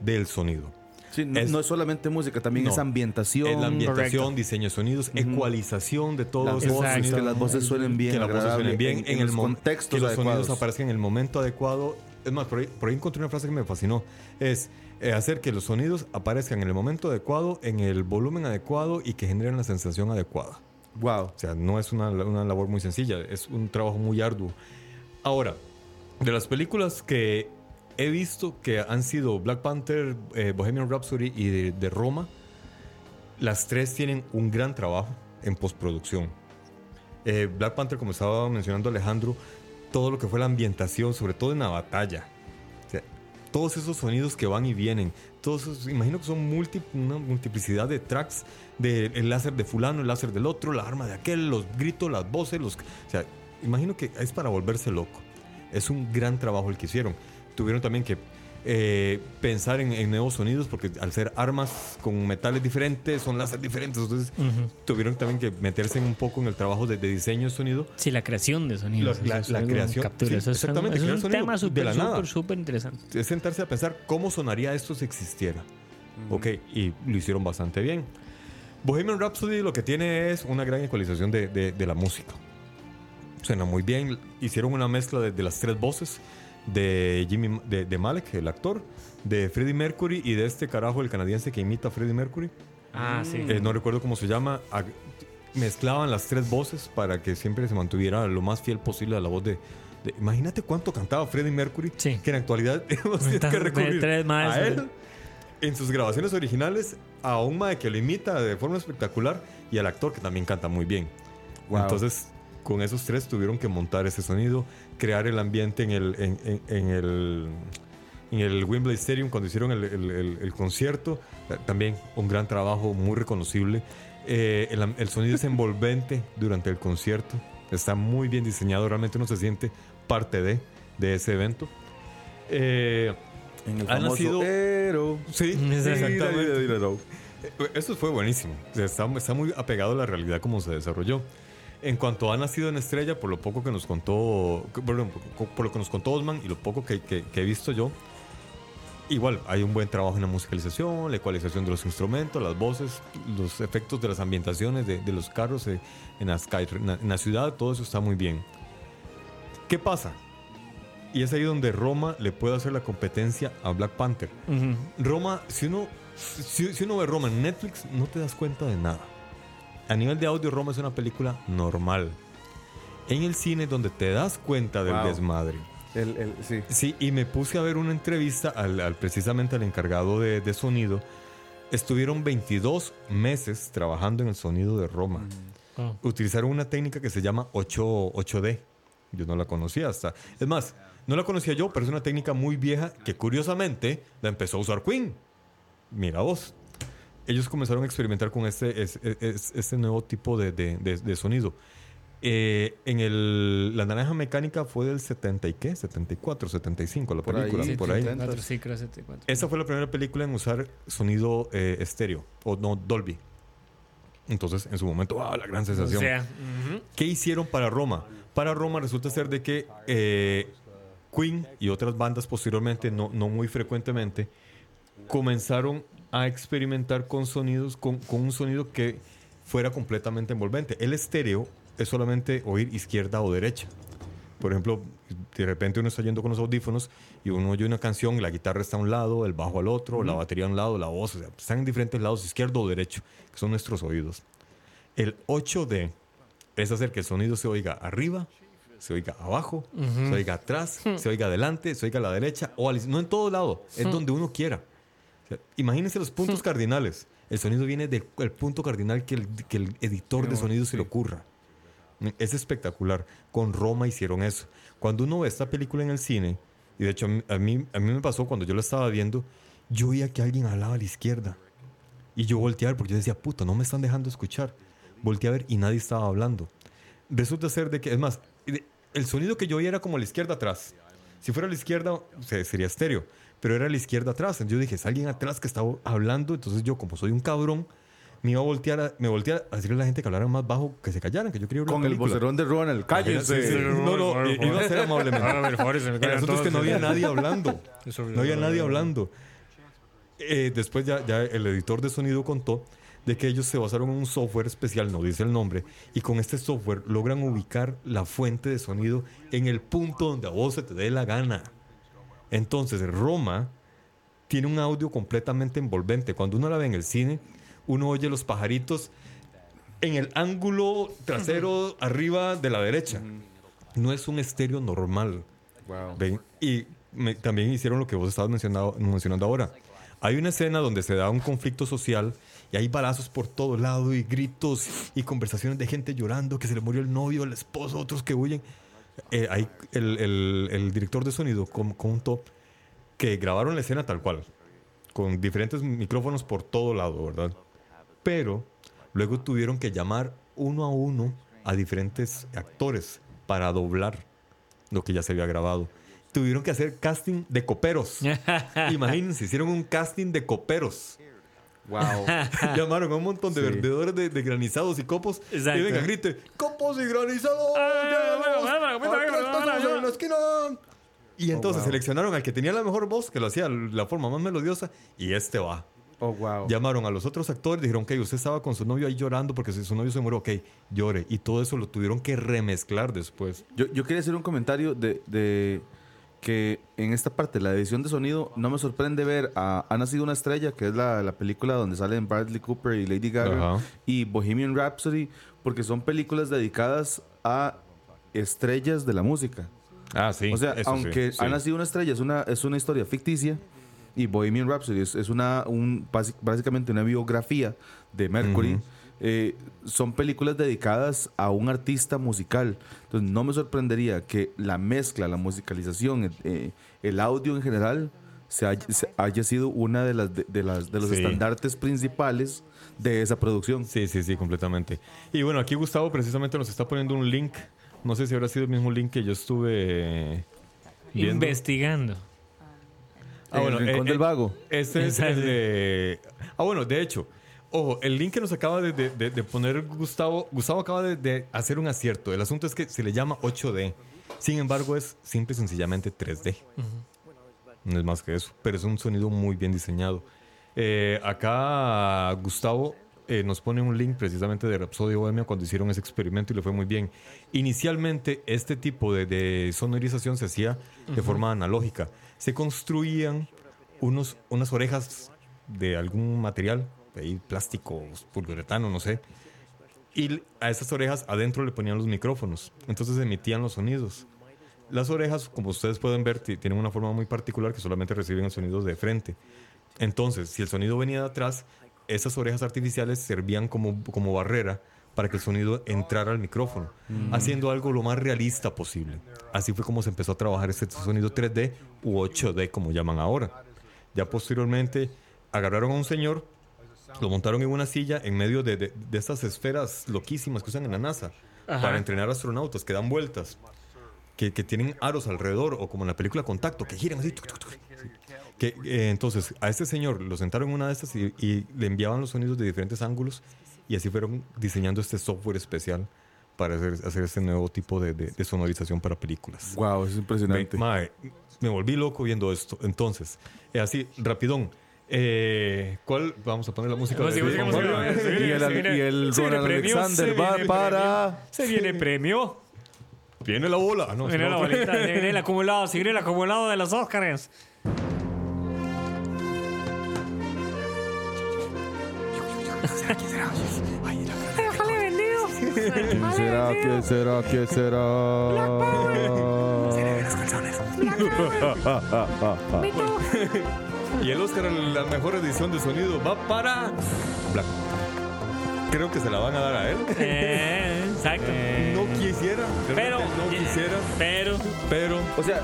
del sonido. Sí, no, Es- no es solamente música, también No. es ambientación. Es la ambientación, correcto. diseño de sonidos, ecualización de todos los voces, Exacto. que las voces suenen bien, que las voces suenen bien en, el contextos que los adecuados. sonidos aparezcan en el momento adecuado. Es más, por ahí, por ahí encontré una frase que me fascinó. Es eh, hacer que los sonidos aparezcan en el momento adecuado, en el volumen adecuado y que generen la sensación adecuada. Wow. O sea, no es una, una labor muy sencilla, es un trabajo muy arduo. Ahora, de las películas que he visto que han sido Black Panther, eh, Bohemian Rhapsody y de, de Roma, las tres tienen un gran trabajo en postproducción. Eh, Black Panther, como estaba mencionando Alejandro, todo lo que fue la ambientación, sobre todo en la batalla. O sea, todos esos sonidos que van y vienen, todos esos, imagino que son multi- una multiplicidad de tracks, de el láser de fulano, el láser del otro, la arma de aquel, los gritos, las voces, los, o sea, imagino que es para volverse loco. Es un gran trabajo el que hicieron. Tuvieron también que eh, pensar en, en nuevos sonidos porque al ser armas con metales diferentes, son láser diferentes, entonces tuvieron también que meterse un poco en el trabajo de, de diseño de sonido Sí, la creación de sonidos. La- la- la algo creación, captura. sí, eso es, exactamente, eso es un tema súper, la súper, súper interesante. es sentarse a pensar cómo sonaría esto si existiera. Ok, y lo hicieron bastante bien. Bohemian Rhapsody lo que tiene es una gran ecualización de, de- de la música. Suena muy bien. Hicieron una mezcla de, de las tres voces de Jimmy de, de Malek, el actor, de Freddie Mercury y de este carajo, el canadiense que imita a Freddie Mercury. Ah, sí. Eh, no recuerdo cómo se llama. Ag- Mezclaban las tres voces para que siempre se mantuviera lo más fiel posible a la voz de. de- imagínate cuánto cantaba Freddie Mercury. Sí. Que en la actualidad hemos tenido que recurrir tres más, a él en sus grabaciones originales, a un mae que lo imita de forma espectacular y al actor que también canta muy bien. Wow. Entonces, con esos tres tuvieron que montar ese sonido, crear el ambiente en el, en, en- en el, en el Wembley Stadium cuando hicieron el, el- el- el concierto. Eh, También un gran trabajo, muy reconocible. Eh, el, sonido es envolvente durante el concierto. Está muy bien diseñado, realmente uno se siente parte de, de ese evento. Eh, En el famoso nacido- Ero. sí, Exactamente. Eh, Eso fue buenísimo. Está, está muy apegado a la realidad como se desarrolló. En cuanto ha nacido en Estrella, por lo poco que nos contó, perdón, por, lo que nos contó Osman y lo poco que, que- que he visto yo, igual hay un buen trabajo en la musicalización, la ecualización de los instrumentos, las voces, los efectos de las ambientaciones de, de los carros eh, en, la en ciudad, todo eso está muy bien. ¿Qué pasa? Y es ahí donde Roma le puede hacer la competencia a Black Panther. Roma, si uno, si, si uno ve Roma en Netflix, no te das cuenta de nada. A nivel de audio, Roma es una película normal. En el cine, donde te das cuenta del Wow. desmadre. El, el, sí. Sí, y me puse a ver una entrevista al, al- precisamente al encargado de, de sonido. Estuvieron 22 meses trabajando en el sonido de Roma. Wow. Utilizaron una técnica que se llama 8, 8D. Yo no la conocía hasta. Es más, no la conocía yo, pero es una técnica muy vieja que curiosamente la empezó a usar Queen. Mira vos. Ellos comenzaron a experimentar con este, es- es- este nuevo tipo de, de- de- de sonido. Eh, en el, la naranja mecánica fue del 70 y qué? 74, 75 la Por película, ahí, por ahí. 70. Cuatro, sí, creo 74. Esa fue la primera película en usar sonido eh, estéreo, o no, Dolby. Entonces, en su momento, ¡ah, la gran O sensación! sea, ujú. ¿Qué hicieron para Roma? Para Roma resulta ser de que eh, Queen y otras bandas posteriormente, no, no muy frecuentemente, comenzaron a experimentar con sonidos, con, con un sonido que fuera completamente envolvente. El estéreo es solamente oír izquierda o derecha. Por ejemplo, de repente uno está yendo con los audífonos y uno oye una canción, la guitarra está a un lado, el bajo al otro, la batería a un lado, la voz, o sea, están en diferentes lados, izquierdo o derecho, que son nuestros oídos. El 8D es hacer que el sonido se oiga arriba, se oiga abajo, se oiga atrás, se oiga adelante, se oiga a la derecha, o al- no en todo lado, es donde uno quiera. O sea, imagínense los puntos cardinales. El sonido viene del el punto cardinal que el, que el editor de sonido se le ocurra. Es espectacular. Con Roma hicieron eso. Cuando uno ve esta película en el cine, y de hecho a mí, a mí, a mí me pasó cuando yo la estaba viendo, yo oía que alguien hablaba a la izquierda. Y yo volteé a ver porque yo decía, puta, no me están dejando escuchar. Volteé a ver y nadie estaba hablando. Resulta ser de que, es más, el sonido que yo oía era como a la izquierda atrás. Si fuera a la izquierda, se- sería estéreo. Pero era la izquierda atrás. Entonces yo dije, es alguien atrás que estaba hablando. Entonces yo, como soy un cabrón, me iba a voltear a, me volteé a decirle a la gente que hablaran más bajo, que se callaran, que yo quería Con el vocerón de Ronald. Cállense. Sí, sí. No, no, iba a ser amablemente. El asunto es que no había nadie hablando. No había nadie hablando. Eh, después ya, ya el editor de sonido contó de que ellos se basaron en un software especial, no dice el nombre, y con este software logran ubicar la fuente de sonido en el punto donde a vos se te dé la gana. Entonces, Roma tiene un audio completamente envolvente. Cuando uno la ve en el cine, uno oye los pajaritos en el ángulo trasero arriba de la derecha. No es un estéreo normal. Wow. ¿Ven? Y me- también hicieron lo que vos estabas mencionado- mencionando ahora. Hay una escena donde se da un conflicto social y hay balazos por todo lado y gritos y conversaciones de gente llorando que se le murió el novio, el esposo, otros que huyen. Eh, hay- el, el- el director de sonido contó que grabaron la escena tal cual, con diferentes micrófonos por todo lado, ¿verdad? Pero luego tuvieron que llamar uno a uno a diferentes actores para doblar lo que ya se había grabado. Tuvieron que hacer casting de coperos. Imagínense, hicieron un casting de coperos. Wow. Llamaron a un montón de Sí. vendedores de, de granizados y copos. Exacto. Y venga, grite, copos y granizados. Ah, bueno, en la esquina". Y entonces wow. seleccionaron al que tenía la mejor voz, que lo hacía la forma más melodiosa, y este va. Oh, wow. Llamaron a los otros actores, dijeron, ok, usted estaba con su novio ahí llorando porque su su novio se murió, ok, llore. Y todo eso lo tuvieron que remezclar después. Yo, yo quería hacer un comentario de, de que en esta parte, la edición de sonido, no me sorprende ver a Ha nacido una estrella, que es la, la película donde salen Bradley Cooper y Lady Gaga, Ajá. y Bohemian Rhapsody, porque son películas dedicadas a estrellas de la música. Ah, sí. o sea, eso sí, aunque sí. Ha nacido una estrella es una, es una historia ficticia, y Bohemian Rhapsody es, es una, un, básicamente una biografía de Mercury. Ujú. eh, son películas dedicadas a un artista musical. Entonces, no me sorprendería que la mezcla, la musicalización, eh, el audio en general, se haya, se haya sido una de, las, de, de las, de los Sí. estandartes principales de esa producción. Sí, sí, sí, completamente. Y bueno, aquí Gustavo precisamente nos está poniendo un link. No sé si habrá sido el mismo link que yo estuve viendo. Investigando. Ah, bueno, el Rincón eh, del eh, Vago. Este es el de... Ah, bueno, de hecho, ojo, el link que nos acaba de, de- de- de poner Gustavo, Gustavo acaba de, de hacer un acierto. El asunto es que se le llama 8D. Sin embargo, es simple y sencillamente 3D. No es más que eso, pero es un sonido muy bien diseñado. Eh, acá Gustavo eh, nos pone un link precisamente de Rhapsody Bohemia cuando hicieron ese experimento y le fue muy bien. Inicialmente este tipo de, de sonorización se hacía de forma analógica. Se construían unos, unas orejas de algún material, de plástico, poliuretano, no sé. Y a esas orejas adentro le ponían los micrófonos. Entonces emitían los sonidos. Las orejas, como ustedes pueden ver, ti- tienen una forma muy particular que solamente reciben el sonido de frente. Entonces, si el sonido venía de atrás, esas orejas artificiales servían como, como barrera para que el sonido entrara al micrófono, haciendo algo lo más realista posible. Así fue como se empezó a trabajar este sonido 3D u 8D, como llaman ahora. Ya posteriormente agarraron a un señor, lo montaron en una silla en medio de, de, de estas esferas loquísimas que usan en la NASA Ajá. para entrenar astronautas que dan vueltas que, que tienen aros alrededor, o como en la película Contacto, que giran así. tuc, tuc, tuc. Que, eh, entonces, a este señor lo sentaron en una de estas y, y le enviaban los sonidos de diferentes ángulos, y así fueron diseñando este software especial para hacer, hacer este nuevo tipo de, de- de sonorización para películas. Wow, es impresionante. Mae, me volví loco viendo esto. Entonces, eh, así, rapidón. Eh, ¿Cuál? Vamos a poner la música. De- Y el, y el Ronald premio, Alexander se va para. Se viene premio. Viene la bola. Ah, no, Viene la bolita, viene el acumulado, se viene el acumulado de los Óscares. Déjale vendido. ¿Quién será? ¿Quién será? ¿Quién será? Y el Oscar, la mejor edición de sonido, va para. Black. Creo que se la van a dar a él. Eh, exacto. No quisiera. pero, no quisiera. pero, Pero, O sea,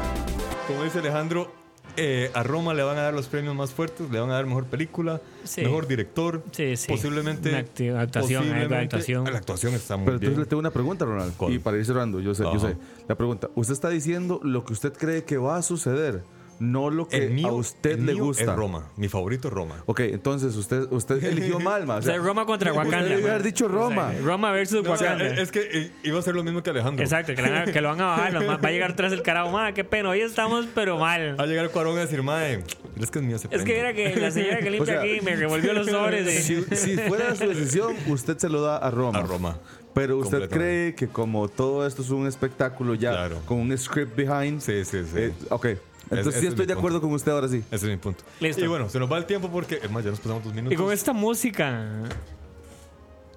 como dice Alejandro, eh, a Roma le van a dar los premios más fuertes, le van a dar mejor película, Sí. mejor director, Sí, sí. posiblemente Una actuación, posiblemente- de actuación. La actuación está muy pero bien. entonces le tengo una pregunta, Ronald. ¿Cuál? Y para ir cerrando, yo sé, yo sé. La pregunta: ¿Usted está diciendo lo que usted cree que va a suceder? No lo que mío, a usted el le mío gusta. Es Roma. Mi favorito es Roma. Ok, entonces usted, usted eligió mal, ma. o sea, Roma contra Wakanda. Usted haber dicho Roma. O sea, Roma versus No, o sea, Wakanda. es que eh, iba a ser lo mismo que Alejandro. Exacto, que, la- que lo van a bajar. va a llegar tras el carajo. Ma, qué pena, hoy estamos, pero mal. Va a llegar Cuarón a decir, mae, es que es mío ese Es que era que la señora que limpia O sea, aquí me revolvió los sobres. de- Si, si fuera su decisión, usted se lo da a Roma. A Roma. Pero usted cree que como todo esto es un espectáculo ya Claro. con un script behind. Sí, sí, sí. eh, ok. Entonces ese sí es estoy de punto. acuerdo con usted ahora sí. Ese es mi punto. Listo. Y bueno, se nos va el tiempo porque, es más, ya nos pasamos dos minutos. Y con esta música.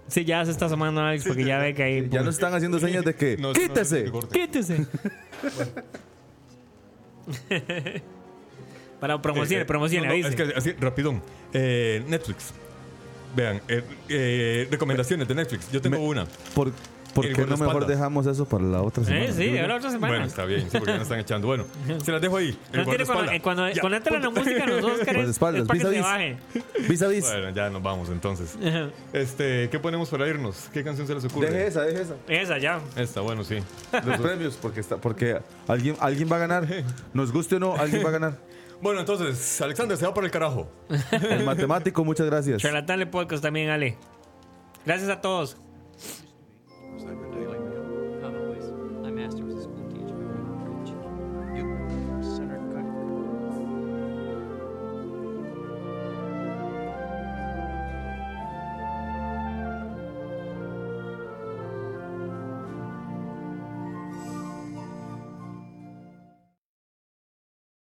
Sí, ya se está asomando Alex porque ya ve que ahí. Ya nos están haciendo señas de que No, no, quítese. no, no, corte. Quítese. Para promocione, Eh, promocione, no, no, avise. Es que así, rapidón. Eh, Netflix. Vean, eh, eh, recomendaciones de Netflix. Yo tengo Me- una. ¿Por, por qué no mejor dejamos eso para la otra semana? Eh, sí, ahora otra semana. Bueno, está bien, sí, porque ya nos están echando. Bueno, se las dejo ahí. El No, tiene cuando, eh, cuando, cuando entra la música, los Oscars es para que vis a se baje. Vis a vis. Bueno, ya nos vamos entonces. Ajá. Este, ¿qué ponemos para irnos? ¿Qué canción se les ocurre? Deje esa, deje esa. Esa ya. Esta, bueno, sí. Los premios, porque, está, porque alguien, alguien va a ganar. Nos guste o no, alguien va a ganar. Bueno, entonces, Alexander se va para el carajo. El matemático, muchas gracias. Charlatán le podcast también, Ale. Gracias a todos.